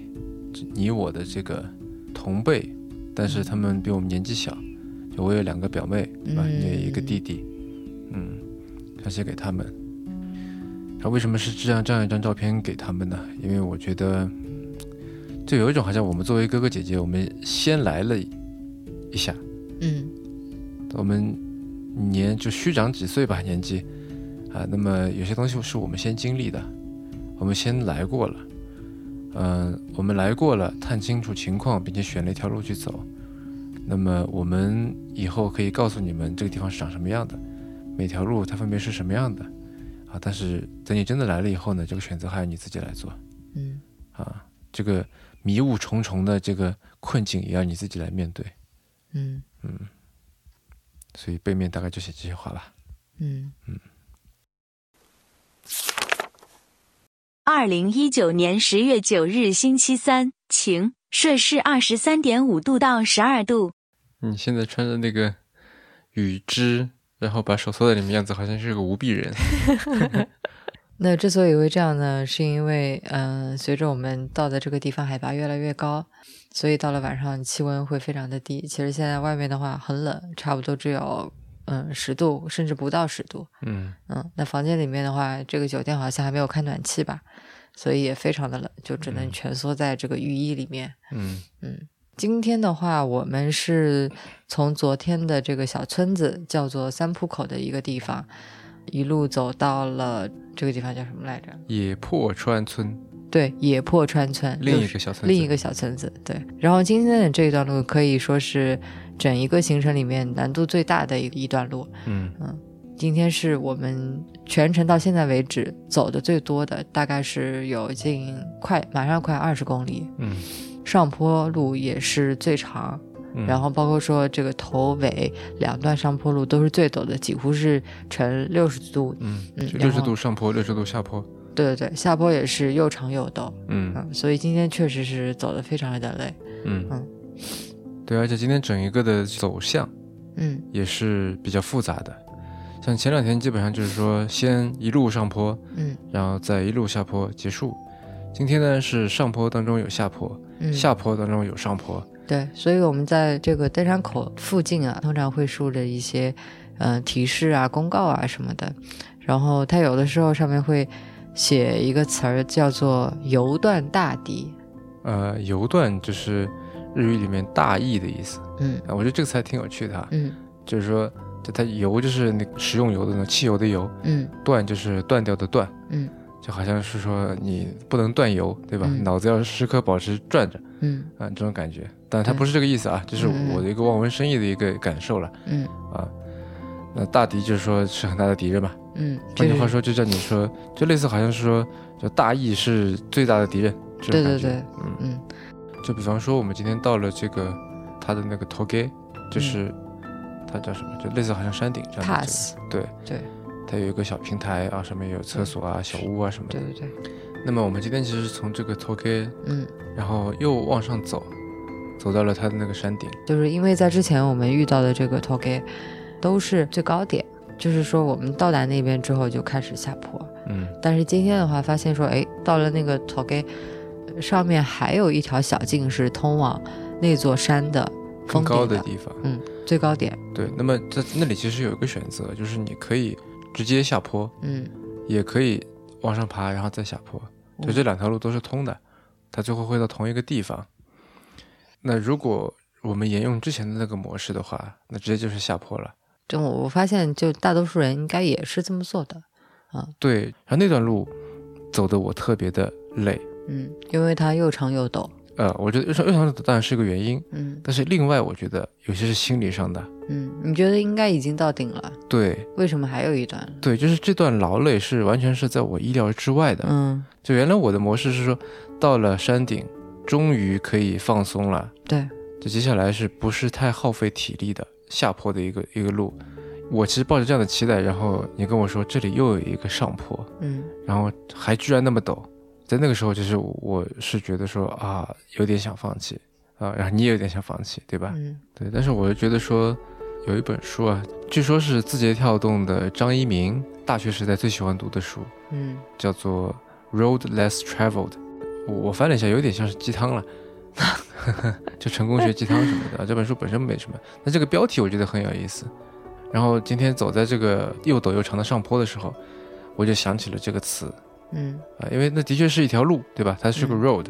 你我的这个同辈，但是他们比我们年纪小，就我有两个表妹，对吧？嗯你有一个弟弟，嗯，想写给他们。然后为什么是这样这样一张照片给他们呢？因为我觉得，就有一种好像我们作为哥哥姐姐，我们先来了一下，嗯我们年就虚长几岁吧，年纪啊，那么有些东西是我们先经历的，我们先来过了，嗯、我们来过了，探清楚情况，并且选了一条路去走。那么我们以后可以告诉你们这个地方是长什么样的，每条路它分别是什么样的啊。但是等你真的来了以后呢，这个选择还要你自己来做嗯啊。这个迷雾重重的这个困境也要你自己来面对。嗯所以背面大概就写这些话吧。嗯嗯二零一九年十月九日星期三，晴，摄氏二十三点五度到十二度。你现在穿着那个雨织，然后把手缩在里面，样子好像是个无臂人。那之所以会这样呢，是因为嗯、呃随着我们到的这个地方海拔越来越高，所以到了晚上气温会非常的低。其实现在外面的话很冷，差不多只有嗯十度，甚至不到十度。嗯嗯，那房间里面的话，这个酒店好像还没有开暖气吧，所以也非常的冷，就只能嗯蜷缩在这个浴衣里面。嗯嗯，今天的话，我们是从昨天的这个小村子叫做三浦口的一个地方，一路走到了这个地方叫什么来着？野破川村，对，野破川村，另一个小村子，另一个小村子。对，然后今天的这一段路可以说是整一个行程里面难度最大的一一段路。嗯嗯今天是我们全程到现在为止走的最多的，大概是有近快马上快二十公里。嗯上坡路也是最长，嗯，然后包括说这个头尾两段上坡路都是最陡的，几乎是呈六十度。嗯，嗯六十后度上坡，六十度下坡。对对对，下坡也是又长又陡。嗯嗯，所以今天确实是走的非常有点累。嗯嗯对，而且今天整一个的走向嗯也是比较复杂的。像前两天基本上就是说，先一路上坡，嗯然后再一路下坡结束。今天呢是上坡当中有下坡，嗯，下坡当中有上坡。对，所以我们在这个登山口附近啊，通常会竖着一些嗯、呃提示啊、公告啊什么的。然后它有的时候上面会写一个词儿叫做“游断大敌呃，游断就是日语里面大意的意思。”。嗯啊，我觉得这个词还挺有趣的哈，嗯就是说，就它油就是那个食用油的那种汽油的油，嗯断就是断掉的断，嗯就好像是说你不能断油，对吧？嗯脑子要时刻保持转着嗯啊，这种感觉。但他不是这个意思啊，这是我的一个望文生义的一个感受了嗯啊。那大敌就是说是很大的敌人嘛，嗯，换句话说，就叫你说，就类似好像是说，就大义是最大的敌人，这种感觉。对对对，嗯，嗯就比方说我们今天到了这个他的那个 toge，就是、它叫什么？就类似好像山顶这样的这个。，pass，对，对它有一个小平台啊，上面有厕所啊、小屋啊什么的对。对对，那么我们今天其实是从这个 toge，嗯，然后又往上走，走到了它的那个山顶。就是因为在之前我们遇到的这个 toge 都是最高点，就是说我们到达那边之后就开始下坡，嗯但是今天的话发现说，哎，到了那个 toge 上面还有一条小径是通往那座山的更峰的，高的地方。嗯，最高点，对，那么在那里其实有一个选择，就是你可以直接下坡，嗯，也可以往上爬，然后再下坡。就嗯这两条路都是通的，它最后会到同一个地方。那如果我们沿用之前的那个模式的话，那直接就是下坡了。就我我发现，就大多数人应该也是这么做的啊，对，然后那段路走的我特别的累。嗯，因为它又长又陡，呃，我觉得又长又长当然是个原因，嗯但是另外我觉得有些是心理上的。嗯，你觉得应该已经到顶了，对为什么还有一段？对，就是这段劳累是完全是在我意料之外的。嗯，就原来我的模式是说，到了山顶，终于可以放松了。对，就接下来是不是太耗费体力的下坡的一个一个路？我其实抱着这样的期待，然后你跟我说这里又有一个上坡，嗯然后还居然那么陡，在那个时候，就是我是觉得说啊，有点想放弃啊，然后你也有点想放弃，对吧？嗯对，但是我就觉得说，有一本书啊，据说是字节跳动的张一鸣大学时代最喜欢读的书，嗯叫做《Road Less Traveled》。我我翻了一下，有点像是鸡汤了，就成功学鸡汤什么的。这本书本身没什么，那这个标题我觉得很有意思。然后今天走在这个又陡又长的上坡的时候，我就想起了这个词嗯啊、因为那的确是一条路，对吧？它是个嗯 road，、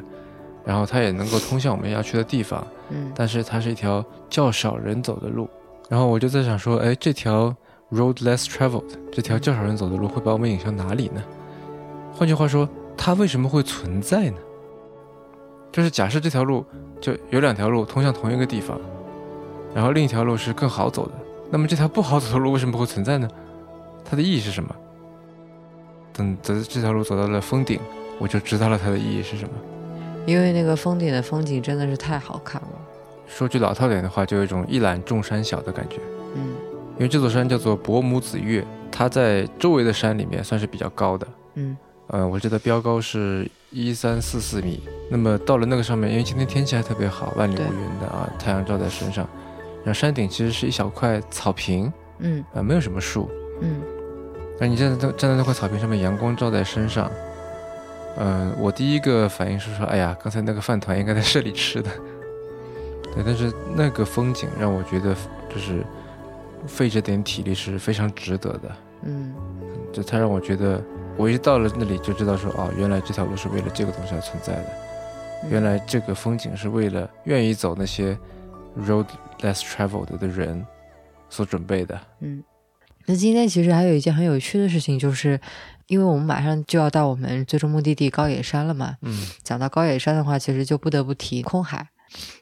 然后它也能够通向我们要去的地方，嗯但是它是一条较少人走的路。然后我就在想说，哎，这条 road less traveled 这条较少人走的路会把我们引向哪里呢？换句话说，它为什么会存在呢？就是假设这条路就有两条路通向同一个地方，然后另一条路是更好走的，那么这条不好走的路为什么会存在呢？它的意义是什么？等等这条路走到了峰顶，我就知道了它的意义是什么。因为那个峰顶的风景真的是太好看了，说句老套点的话，就有一种一览众山小的感觉。嗯因为这座山叫做伯母子岳，它在周围的山里面算是比较高的。嗯呃，我记得标高是一三四四米。那么到了那个上面，因为今天天气还特别好，万里无云的啊，太阳照在身上，然后山顶其实是一小块草坪，嗯啊、没有什么树。嗯那你站在那站在那块草坪上面，阳光照在身上，嗯、我第一个反应是说，哎呀，刚才那个饭团应该在这里吃的。对，但是那个风景让我觉得，就是费这点体力是非常值得的。嗯就它让我觉得，我一到了那里就知道说，哦，原来这条路是为了这个东西而存在的，嗯原来这个风景是为了愿意走那些 road less traveled 的人所准备的。嗯。那今天其实还有一件很有趣的事情，就是因为我们马上就要到我们最终目的地高野山了嘛。嗯讲到高野山的话，其实就不得不提空海。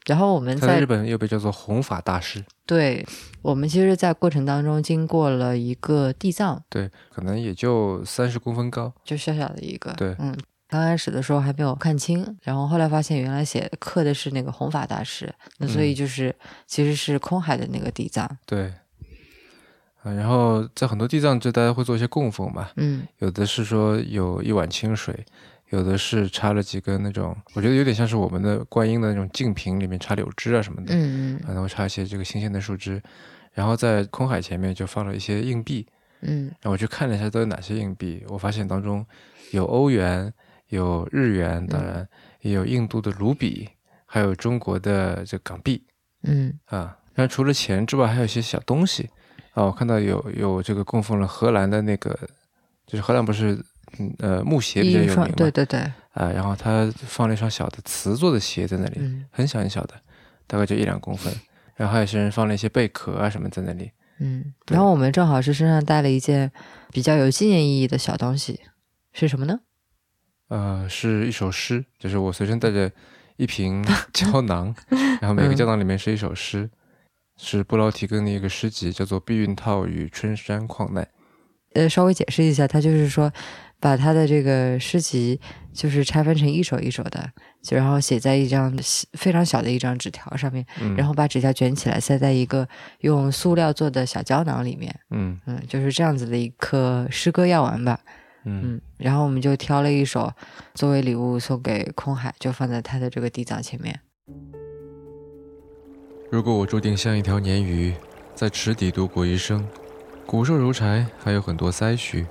然后我们在在日本又被叫做弘法大师。对我们其实，在过程当中经过了一个地藏，对，可能也就三十公分高。就小小的一个，对嗯。刚开始的时候还没有看清，然后后来发现原来写刻的是那个弘法大师，那所以嗯就是、其实是空海的那个地藏，对，啊，然后在很多地藏就大家会做一些供奉嘛，嗯有的是说有一碗清水，有的是插了几根那种，我觉得有点像是我们的观音的那种净瓶里面插柳枝啊什么的，嗯嗯。可能会插一些这个新鲜的树枝，然后在空海前面就放了一些硬币，嗯。然后我去看了一下都有哪些硬币，我发现当中有欧元，有日元，当然也有印度的卢比，还有中国的这港币嗯。啊。然后除了钱之外，还有一些小东西啊，我看到有有这个供奉了荷兰的那个，就是荷兰不是嗯呃木鞋比较有名，对对对，啊，然后他放了一双小的瓷做的鞋在那里，嗯很小很小的，大概就一两公分。然后还有些人放了一些贝壳啊什么在那里，嗯。然后我们正好是身上带了一件比较有纪念意义的小东西，是什么呢？呃，是一首诗，就是我随身带着一瓶 胶囊，然后每个嗯胶囊里面是一首诗，是布劳提根的一个诗集，叫做《避孕套与春山矿难》。呃，稍微解释一下，他就是说，把他的这个诗集就是拆分成一首一首的，就然后写在一张非常小的一张纸条上面，嗯，然后把纸条卷起来塞在一个用塑料做的小胶囊里面，嗯嗯，就是这样子的一颗诗歌药丸吧，嗯嗯，然后我们就挑了一首作为礼物送给空海，就放在他的这个地藏前面。如果我注定像一条鲶鱼，在池底度过一生，骨瘦如柴，还有很多腮须。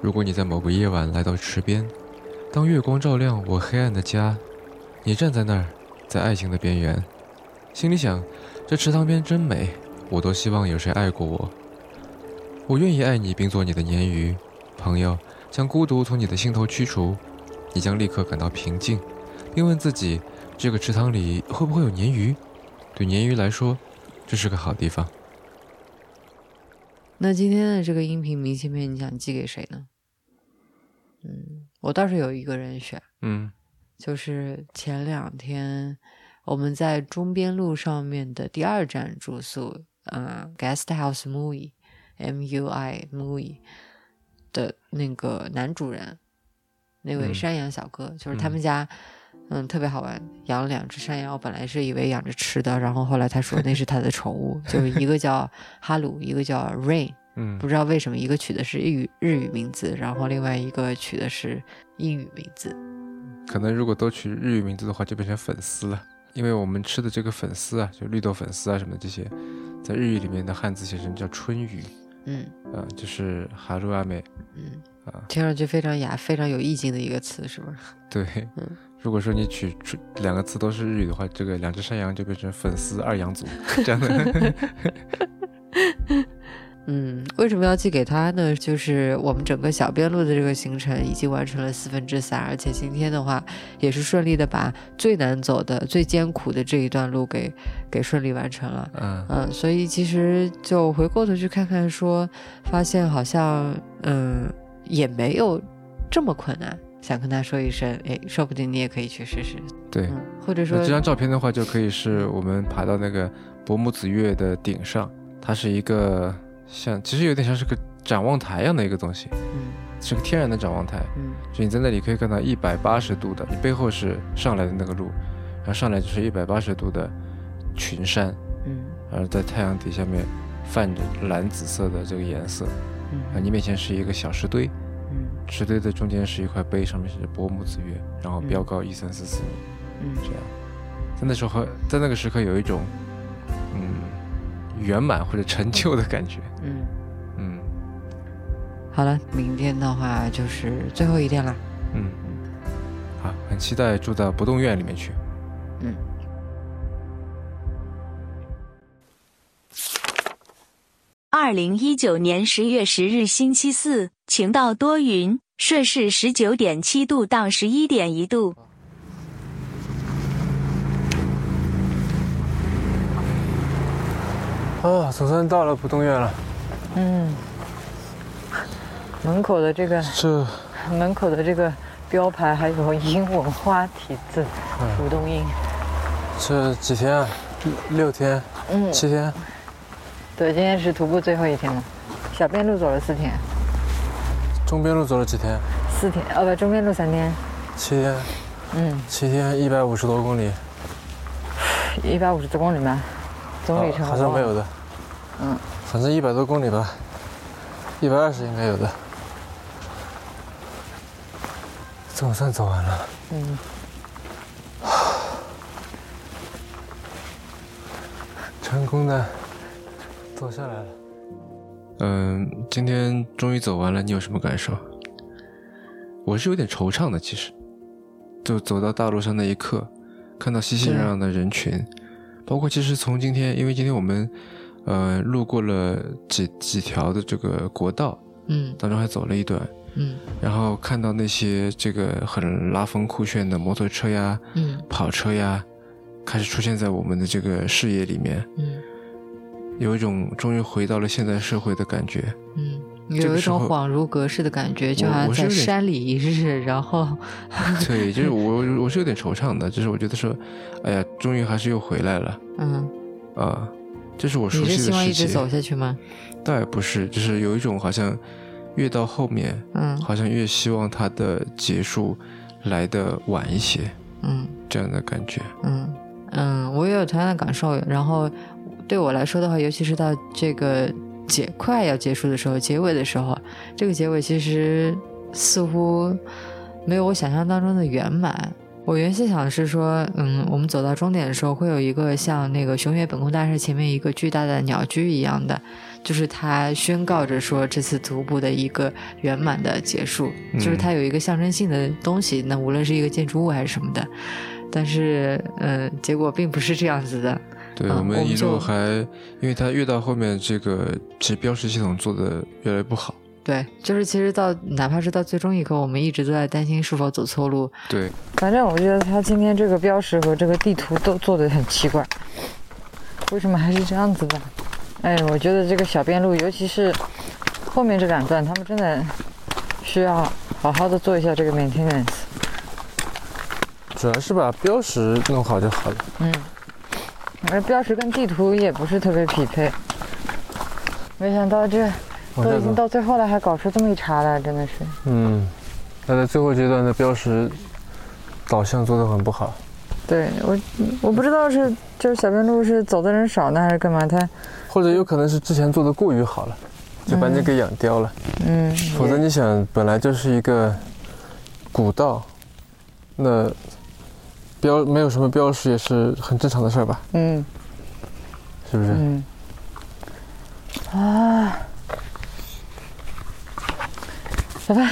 如果你在某个夜晚来到池边，当月光照亮我黑暗的家，你站在那儿，在爱情的边缘，心里想：这池塘边真美，我多希望有谁爱过我。我愿意爱你，并做你的鲶鱼，朋友，将孤独从你的心头驱除，你将立刻感到平静，并问自己：这个池塘里会不会有鲶鱼？对鲶鱼来说，这是个好地方。那今天的这个音频明信片，你想寄给谁呢？嗯，我倒是有一个人选。嗯就是前两天我们在中边路上面的第二站住宿，嗯，Guest House Mui，M U I Mui 的那个男主人，那位嗯山羊小哥，就是他们家，嗯，特别好玩，养了两只山羊。我本来是以为养着吃的，然后后来他说那是他的宠物，就是一个叫哈鲁，一个叫 Rain，嗯不知道为什么一个取的是日语日语名字，然后另外一个取的是英语名字。可能如果都取日语名字的话，就变成粉丝了。因为我们吃的这个粉丝啊，就绿豆粉丝啊什么的这些，在日语里面的汉字写成叫春雨，嗯啊、就是哈鲁阿美嗯，啊。听上去非常雅、非常有意境的一个词，是吧？对，嗯如果说你取出两个字都是日语的话，这个两只山羊就变成粉丝二羊组这样的。嗯，为什么要寄给他呢？就是我们整个小边路的这个行程已经完成了四分之三，而且今天的话也是顺利的把最难走的、最艰苦的这一段路给给顺利完成了。嗯嗯，所以其实就回过头去看看说，发现好像嗯也没有这么困难。想跟他说一声，哎，说不定你也可以去试试。对。嗯，或者说这张照片的话，就可以是我们爬到那个伯母子月的顶上，它是一个像，其实有点像是个展望台一样的一个东西，嗯是个天然的展望台。嗯就你在那里可以看到一百八十度的，你背后是上来的那个路，然后上来就是一百八十度的群山，嗯然后在太阳底下面泛着蓝紫色的这个颜色，嗯啊，你面前是一个小石堆，嗯石堆的中间是一块碑，上面写着伯母子月，然后标高一三四四米，嗯。这样，在那时候，在那个时刻有一种嗯圆满或者成就的感觉，嗯。嗯。好了，明天的话就是最后一天了。嗯，好，很期待住到不动院里面去。二零一九年十月十日星期四，晴到多云，摄氏十九点七度到十一点一度。啊，总算到了浦东院了。嗯，门口的这个这门口的这个标牌还有英文花体字“浦东印这几天啊？六六天、嗯，七天？对，今天是徒步最后一天了，小边路走了四天，中边路走了几天？四天，哦不，中边路三天，七天，嗯，七天一百五十多公里，一百五十多公里吧，总里程啊。好像没有的，嗯，反正一百多公里吧，一百二十应该有的。总算走完了，嗯，成功的走下来了。嗯，今天终于走完了，你有什么感受？我是有点惆怅的，其实，就走到大路上那一刻，看到熙熙攘攘的人群，包括其实从今天，因为今天我们，呃，路过了几几条的这个国道，嗯。当中还走了一段，嗯。然后看到那些这个很拉风酷炫的摩托车呀、嗯。跑车呀，开始出现在我们的这个视野里面，嗯有一种终于回到了现代社会的感觉。嗯，有一种恍如隔世的感觉，就好像在山里一日，然后，对，就是我我是有点惆怅的，就是我觉得说，哎呀，终于还是又回来了嗯，啊，这是我熟你是悉希望一直。走下去吗？倒也不是，就是有一种好像越到后面，嗯好像越希望它的结束来的晚一些，嗯这样的感觉。嗯嗯，我也有同样的感受。然后对我来说的话，尤其是到这个结快要结束的时候，结尾的时候，这个结尾其实似乎没有我想象当中的圆满。我原先想的是说，嗯，我们走到终点的时候，会有一个像那个熊野本宫大社前面一个巨大的鸟居一样的，就是它宣告着说这次徒步的一个圆满的结束，就是它有一个象征性的东西，那无论是一个建筑物还是什么的，但是，嗯，结果并不是这样子的。对、嗯我们一路还，因为它越到后面，这个其实标识系统做的越来越不好。对，就是其实到哪怕是到最终一刻，我们一直都在担心是否走错路。对，反正我觉得他今天这个标识和这个地图都做的很奇怪，为什么还是这样子的？哎，我觉得这个小边路，尤其是后面这两段，他们真的需要好好的做一下这个 maintenance。主要是把标识弄好就好了。嗯，而标识跟地图也不是特别匹配。没想到这都已经。到最后了，还搞出这么一茬来，真的是。嗯，那在最后阶段的标识导向做的很不好。对我，我不知道是就是小边路是走的人少呢，还是干嘛？他或者有可能是之前做的过于好了，就把你给养刁了。嗯，否则你想，本来就是一个古道，那标没有什么标识也是很正常的事儿吧？嗯是不是？嗯啊，走吧。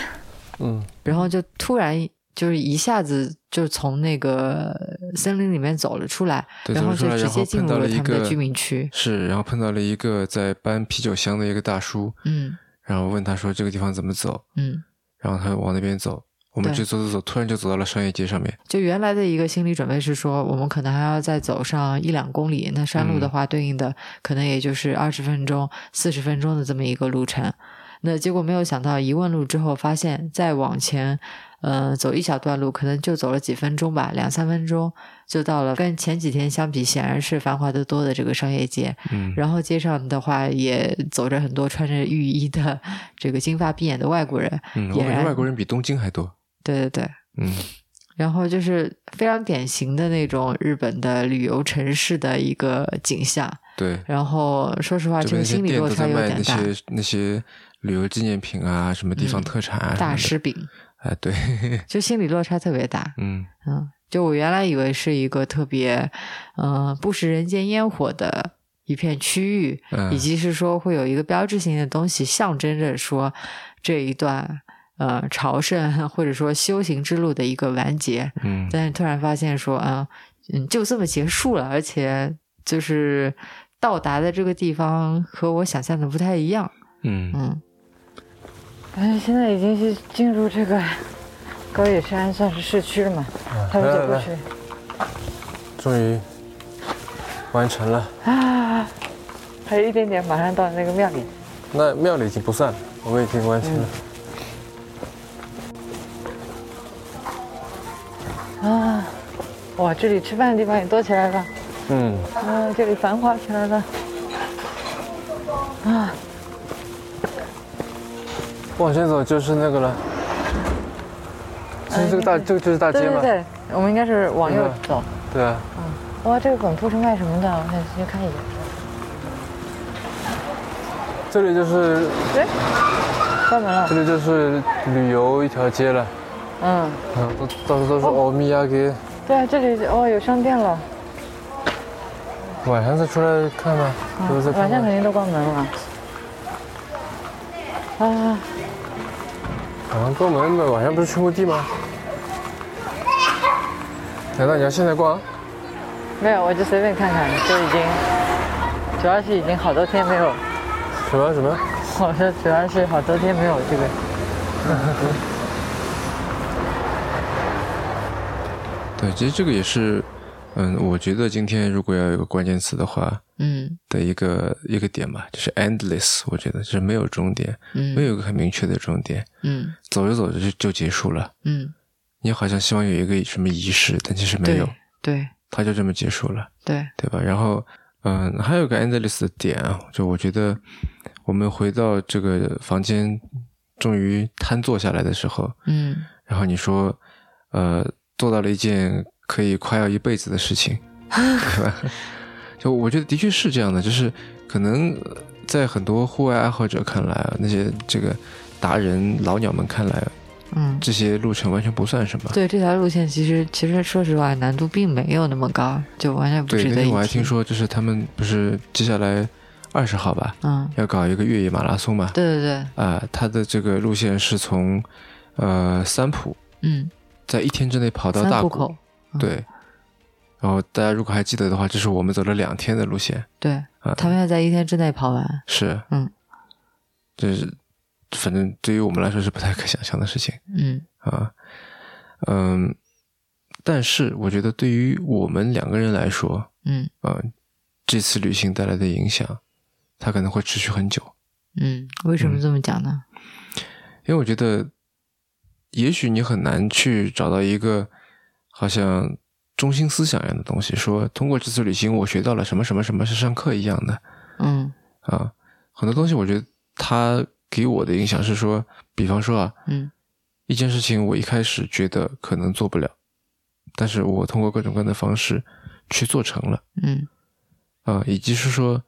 嗯，然后就突然就是一下子就从那个森林里面走了出来，对，然后就直接进入碰到了一个了他们的居民区。是，然后碰到了一个在搬啤酒箱的一个大叔，嗯然后问他说这个地方怎么走，嗯，然后他往那边走，我们就走走走，突然就走到了商业街上面。就原来的一个心理准备是说，我们可能还要再走上一两公里，那山路的话，对应的可能也就是二十分钟、四十分钟的这么一个路程。那结果没有想到，一问路之后，发现再往前，呃，走一小段路，可能就走了几分钟吧，两三分钟就到了。跟前几天相比，显然是繁华的多的这个商业街。嗯，然后街上的话，也走着很多穿着浴衣的这个金发碧眼的外国人。嗯，我感觉外国人比东京还多。对对对，嗯，然后就是非常典型的那种日本的旅游城市的一个景象。对，然后说实话，这个这边那些心理落差有点大。那些那些旅游纪念品啊，什么地方嗯特产啊，大师，师饼，哎，对，就心理落差特别大。嗯嗯，就我原来以为是一个特别，嗯、不食人间烟火的一片区域，嗯以及是说会有一个标志性的东西象征着说这一段呃朝圣 或者说修行之路的一个完结。嗯，但是突然发现说啊，嗯，就这么结束了，而且就是到达的这个地方和我想象的不太一样。嗯嗯，反正现在已经是进入这个高野山，算是市区了嘛。还没走过去终于完成了。啊，还有一点点，马上到那个庙里。那庙里已经不算了，我们已经完成了。啊，哇，这里吃饭的地方也多起来了。嗯，啊，这里繁华起来了。啊，往前走就是那个了。其实这个大，这个就是大街嘛。对对对，我们应该是往右嗯走。对啊，哇，这个本铺是卖什么的？我想去看一眼。这里就是哎，关门了这。里就是旅游一条街了。嗯，嗯，都到处都是欧米亚给。对啊，这里哦有商店了。晚上再出来看吧，都是晚。上肯定都关门了。啊，晚上关门嘛，晚上不是去墓地吗？难道你要现在逛？没有，我就随便看看，就已经，主要是已经好多天没有，什么什么？我说主要是好多天没有这个。对，其实这个也是，嗯，我觉得今天如果要有个关键词的话嗯的一个一个点吧，就是 endless，我觉得就是没有终点，嗯没有一个很明确的终点，嗯走着走着就就结束了。嗯，你好像希望有一个什么仪式，但其实没有，对它就这么结束了，对，对吧？然后，嗯，还有个 endless 的点啊，就我觉得我们回到这个房间，终于瘫坐下来的时候，嗯然后你说，呃，做到了一件可以夸耀一辈子的事情，对吧？就我觉得的确是这样的，就是可能呃在很多户外爱好者看来啊，那些这个达人老鸟们看来，嗯。这些路程完全不算什么。对这条路线，其实其实说实话，难度并没有那么高，就完全不对，值得一提。那天我还听说，就是他们不是接下来二十号吧，嗯，要搞一个越野马拉松嘛？对对对，啊、他的这个路线是从呃三浦，嗯，在一天之内跑到大口，嗯。对。然后大家如果还记得的话，这是我们走了两天的路线。对，啊，他们要在一天之内跑完。是，嗯，这是反正对于我们来说是不太可想象的事情嗯。啊，嗯，但是我觉得对于我们两个人来说，嗯。啊，这次旅行带来的影响，它可能会持续很久，嗯，为什么这么讲呢？因为我觉得，也许你很难去找到一个好像中心思想一样的东西，说通过这次旅行我学到了什么什么什么是上课一样的嗯。啊，很多东西我觉得它给我的影响是说，比方说啊，嗯。一件事情我一开始觉得可能做不了，但是我通过各种各样的方式去做成了。嗯。啊、以及是说，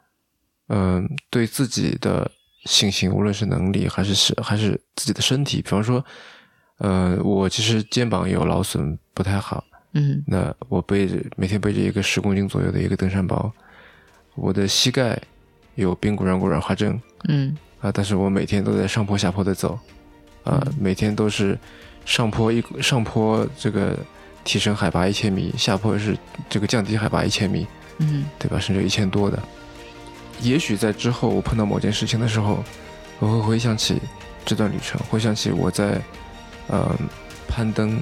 嗯、对自己的信心，无论是能力还是是还是自己的身体，比方说，呃，我其实肩膀有劳损，不太好，嗯那我背着每天背着一个十公斤左右的一个登山包，我的膝盖有髌骨软骨软化症嗯啊、但是我每天都在上坡下坡的走，啊、每天都是上坡一上坡这个提升海拔一千米，下坡是这个降低海拔一千米，嗯对吧？甚至一千多的。也许在之后我碰到某件事情的时候，我会回想起这段旅程，回想起我在呃攀登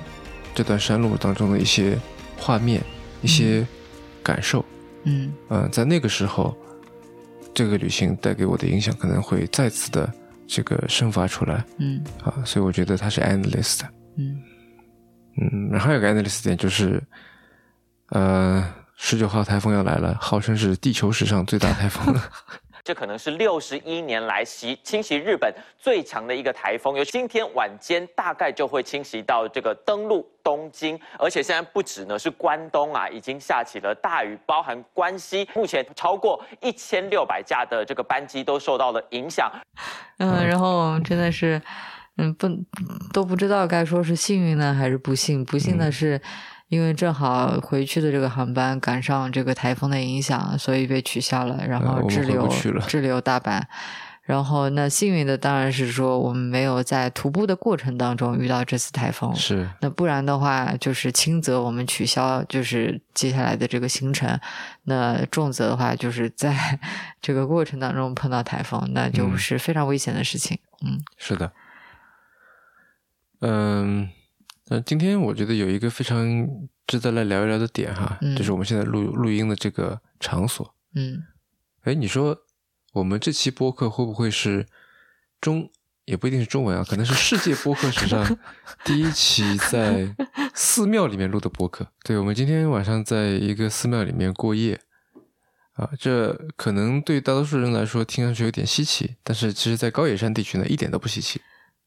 这段山路当中的一些画面、一些感受。嗯嗯、在那个时候，这个旅行带给我的影响可能会再次的这个生发出来嗯啊，所以我觉得它是 endless 的。嗯嗯，然后还有个 endless 点就是，呃，十九号台风要来了，号称是地球史上最大台风。这可能是六十一年来袭侵袭日本最强的一个台风，由今天晚间大概就会侵袭到这个登陆东京，而且现在不止呢是关东啊，已经下起了大雨，包含关西，目前超过一千六百架的这个班机都受到了影响。嗯，然后真的是，嗯，不都不知道该说是幸运呢还是不幸。不幸的是，因为正好回去的这个航班赶上这个台风的影响，所以被取消了，然后滞留滞留大阪。然后那幸运的当然是说我们没有在徒步的过程当中遇到这次台风。是，那不然的话，就是轻则我们取消就是接下来的这个行程，那重则的话，就是在 这个过程当中碰到台风，那就嗯是非常危险的事情。嗯是的。嗯，那今天我觉得有一个非常值得来聊一聊的点哈，嗯就是我们现在录录音的这个场所。嗯哎，你说我们这期播客会不会是中，也不一定是中文啊，可能是世界播客史上 第一期在寺庙里面录的播客。对，我们今天晚上在一个寺庙里面过夜。啊，这可能对大多数人来说听上去有点稀奇，但是其实，在高野山地区呢，一点都不稀奇。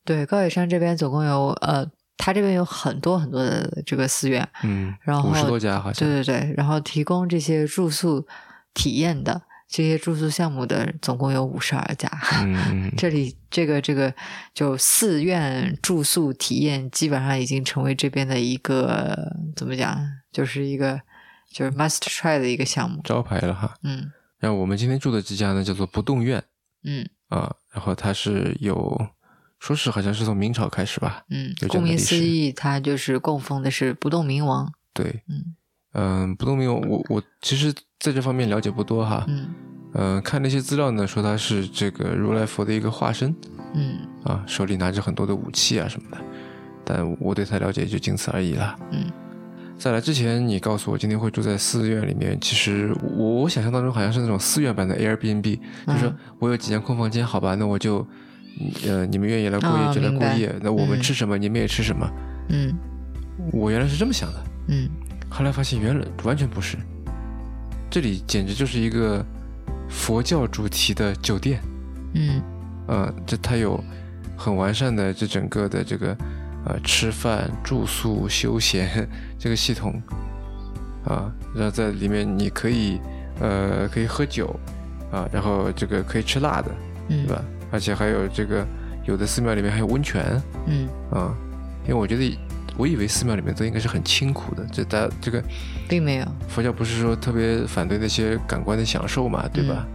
对，高野山这边总共有呃，它这边有很多很多的这个寺院，嗯，然后五十多家好像。对对对，然后提供这些住宿体验的这些住宿项目的总共有五十二家。嗯嗯，这里这个这个就寺院住宿体验基本上已经成为这边的一个怎么讲，就是一个就是 must try 的一个项目。招牌了哈。嗯然后我们今天住的这家呢，叫做不动院嗯啊，然后它是有，说是好像是从明朝开始吧。嗯顾名思义，它就是供奉的是不动明王。对，嗯嗯，不动明王，我我其实在这方面了解不多哈。嗯嗯，看那些资料呢，说他是这个如来佛的一个化身嗯啊，手里拿着很多的武器啊什么的，但我对他了解就仅此而已了。嗯在来之前，你告诉我今天会住在寺院里面，其实我我想象当中好像是那种寺院版的 Airbnb，、就是说嗯我有几间空房间，好吧，那我就，呃，你们愿意来过夜啊就来过夜，那我们嗯吃什么，你们也吃什么。嗯我原来是这么想的，嗯后来发现原来完全不是，这里简直就是一个佛教主题的酒店。嗯呃，这它有很完善的这整个的这个呃吃饭、住宿、休闲这个系统啊，然后在里面你可以呃可以喝酒啊，然后这个可以吃辣的，嗯，对吧？而且还有这个有的寺庙里面还有温泉嗯，啊，因为我觉得我以为寺庙里面都应该是很清苦的，这大这个并没有。佛教不是说特别反对那些感官的享受嘛，对吧？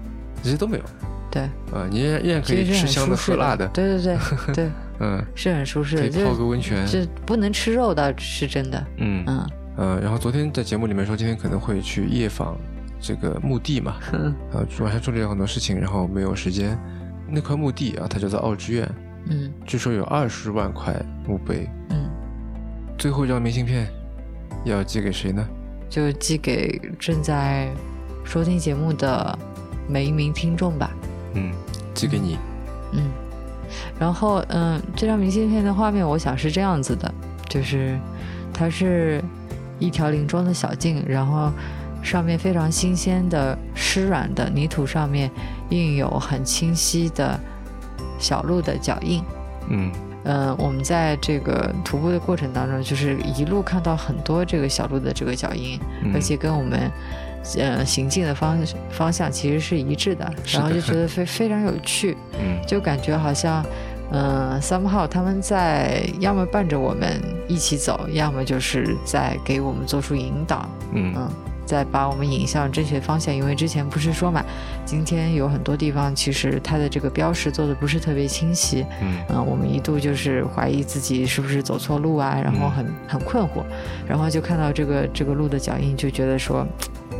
这些都没有对，啊，你依然依然可以吃香的喝辣的，对对对对，嗯。是很舒适的。可以泡个温泉，这不能吃肉倒是真的。嗯嗯呃，然后昨天在节目里面说，今天可能会去夜访这个墓地嘛，嗯 呃，晚上处理了很多事情，然后没有时间。那块墓地啊，它叫做奥之院，嗯据说有二十万块墓碑。嗯，最后一张明信片要寄给谁呢？就寄给正在收听节目的每一名听众吧。嗯，寄给你。嗯，然后嗯，这张明信片的画面，我想是这样子的，就是它是一条林中的小径，然后上面非常新鲜的湿软的泥土上面印有很清晰的小鹿的脚印。嗯。呃，我们在这个徒步的过程当中，就是一路看到很多这个小鹿的这个脚印，嗯。而且跟我们呃行进的方方向其实是一致的，的。然后就觉得非非常有趣，嗯。就感觉好像。嗯、s o m e h o w 他们在要么伴着我们一起走，要么就是在给我们做出引导，嗯。嗯，再把我们引向正确方向。因为之前不是说嘛，今天有很多地方其实它的这个标识做的不是特别清晰，嗯嗯，我们一度就是怀疑自己是不是走错路啊，然后很很困惑，然后就看到这个这个路的脚印，就觉得说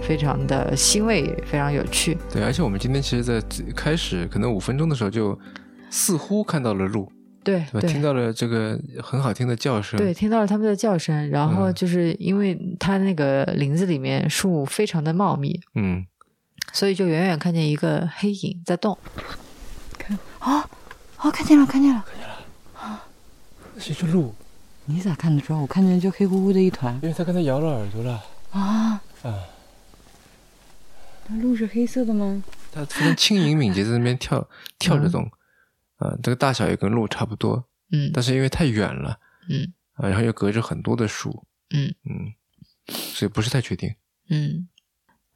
非常的欣慰，非常有趣。对，而且我们今天其实，在开始可能五分钟的时候就似乎看到了鹿，对对？听到了这个很好听的叫声。对，听到了他们的叫声，然后嗯就是因为它那个林子里面树非常的茂密，嗯，所以就远远看见一个黑影在动。看哦，哦，看见了，看见了。是一只鹿，你咋看得出来？我看见就黑乎乎的一团因为它刚才摇了耳朵了。啊！啊，那鹿是黑色的吗？它非常轻盈敏捷，在那边跳跳着嗯这个大小也跟路差不多，嗯但是因为太远了，嗯啊，然后又隔着很多的树，嗯嗯，所以不是太确定。嗯，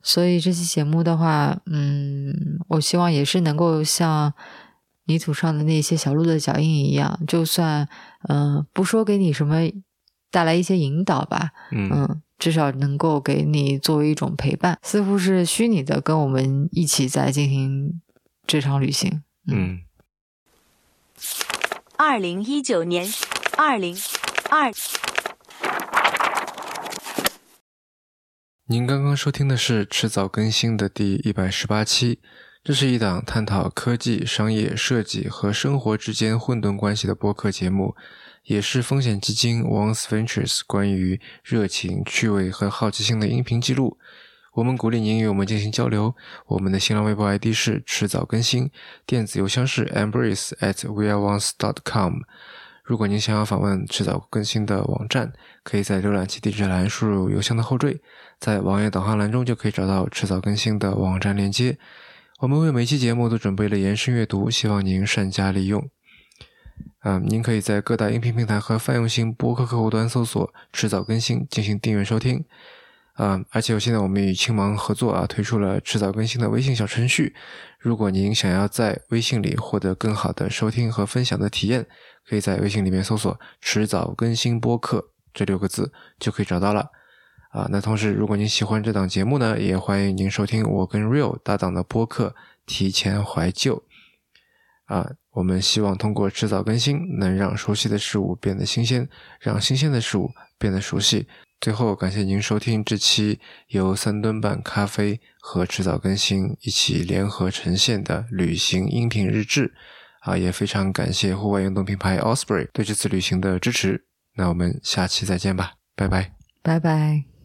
所以这期节目的话，嗯，我希望也是能够像泥土上的那些小鹿的脚印一样，就算嗯、呃不说给你什么带来一些引导吧，嗯嗯，至少能够给你作为一种陪伴，似乎是虚拟的，跟我们一起在进行这场旅行。嗯，二零一九年二零二。您刚刚收听的是迟早更新的第一百十八期，这是一档探讨科技、商业、设计和生活之间混沌关系的播客节目，也是风险基金 Once Ventures 关于热情、趣味和好奇心的音频记录。我们鼓励您与我们进行交流。我们的新浪微博 ID 是迟早更新，电子邮箱是 embrace at weareones dot com。如果您想要访问迟早更新的网站，可以在浏览器地址栏输入邮箱的后缀，在网页导航栏中就可以找到迟早更新的网站链接。我们为每期节目都准备了延伸阅读，希望您善加利用。啊，您可以在各大音频平台和泛用型播客客户端搜索“迟早更新”进行订阅收听。啊，而且我现在我们与青芒合作啊，推出了迟早更新的微信小程序。如果您想要在微信里获得更好的收听和分享的体验，可以在微信里面搜索“迟早更新播客”这六个字就可以找到了。啊，那同时，如果您喜欢这档节目呢，也欢迎您收听我跟 Real 搭档的播客《提前怀旧》。啊，我们希望通过迟早更新，能让熟悉的事物变得新鲜，让新鲜的事物变得熟悉。最后，感谢您收听这期由三吨半咖啡和迟早更新一起联合呈现的旅行音频日志。啊，也非常感谢户外运动品牌 Osprey 对这次旅行的支持。那我们下期再见吧，拜拜，拜拜。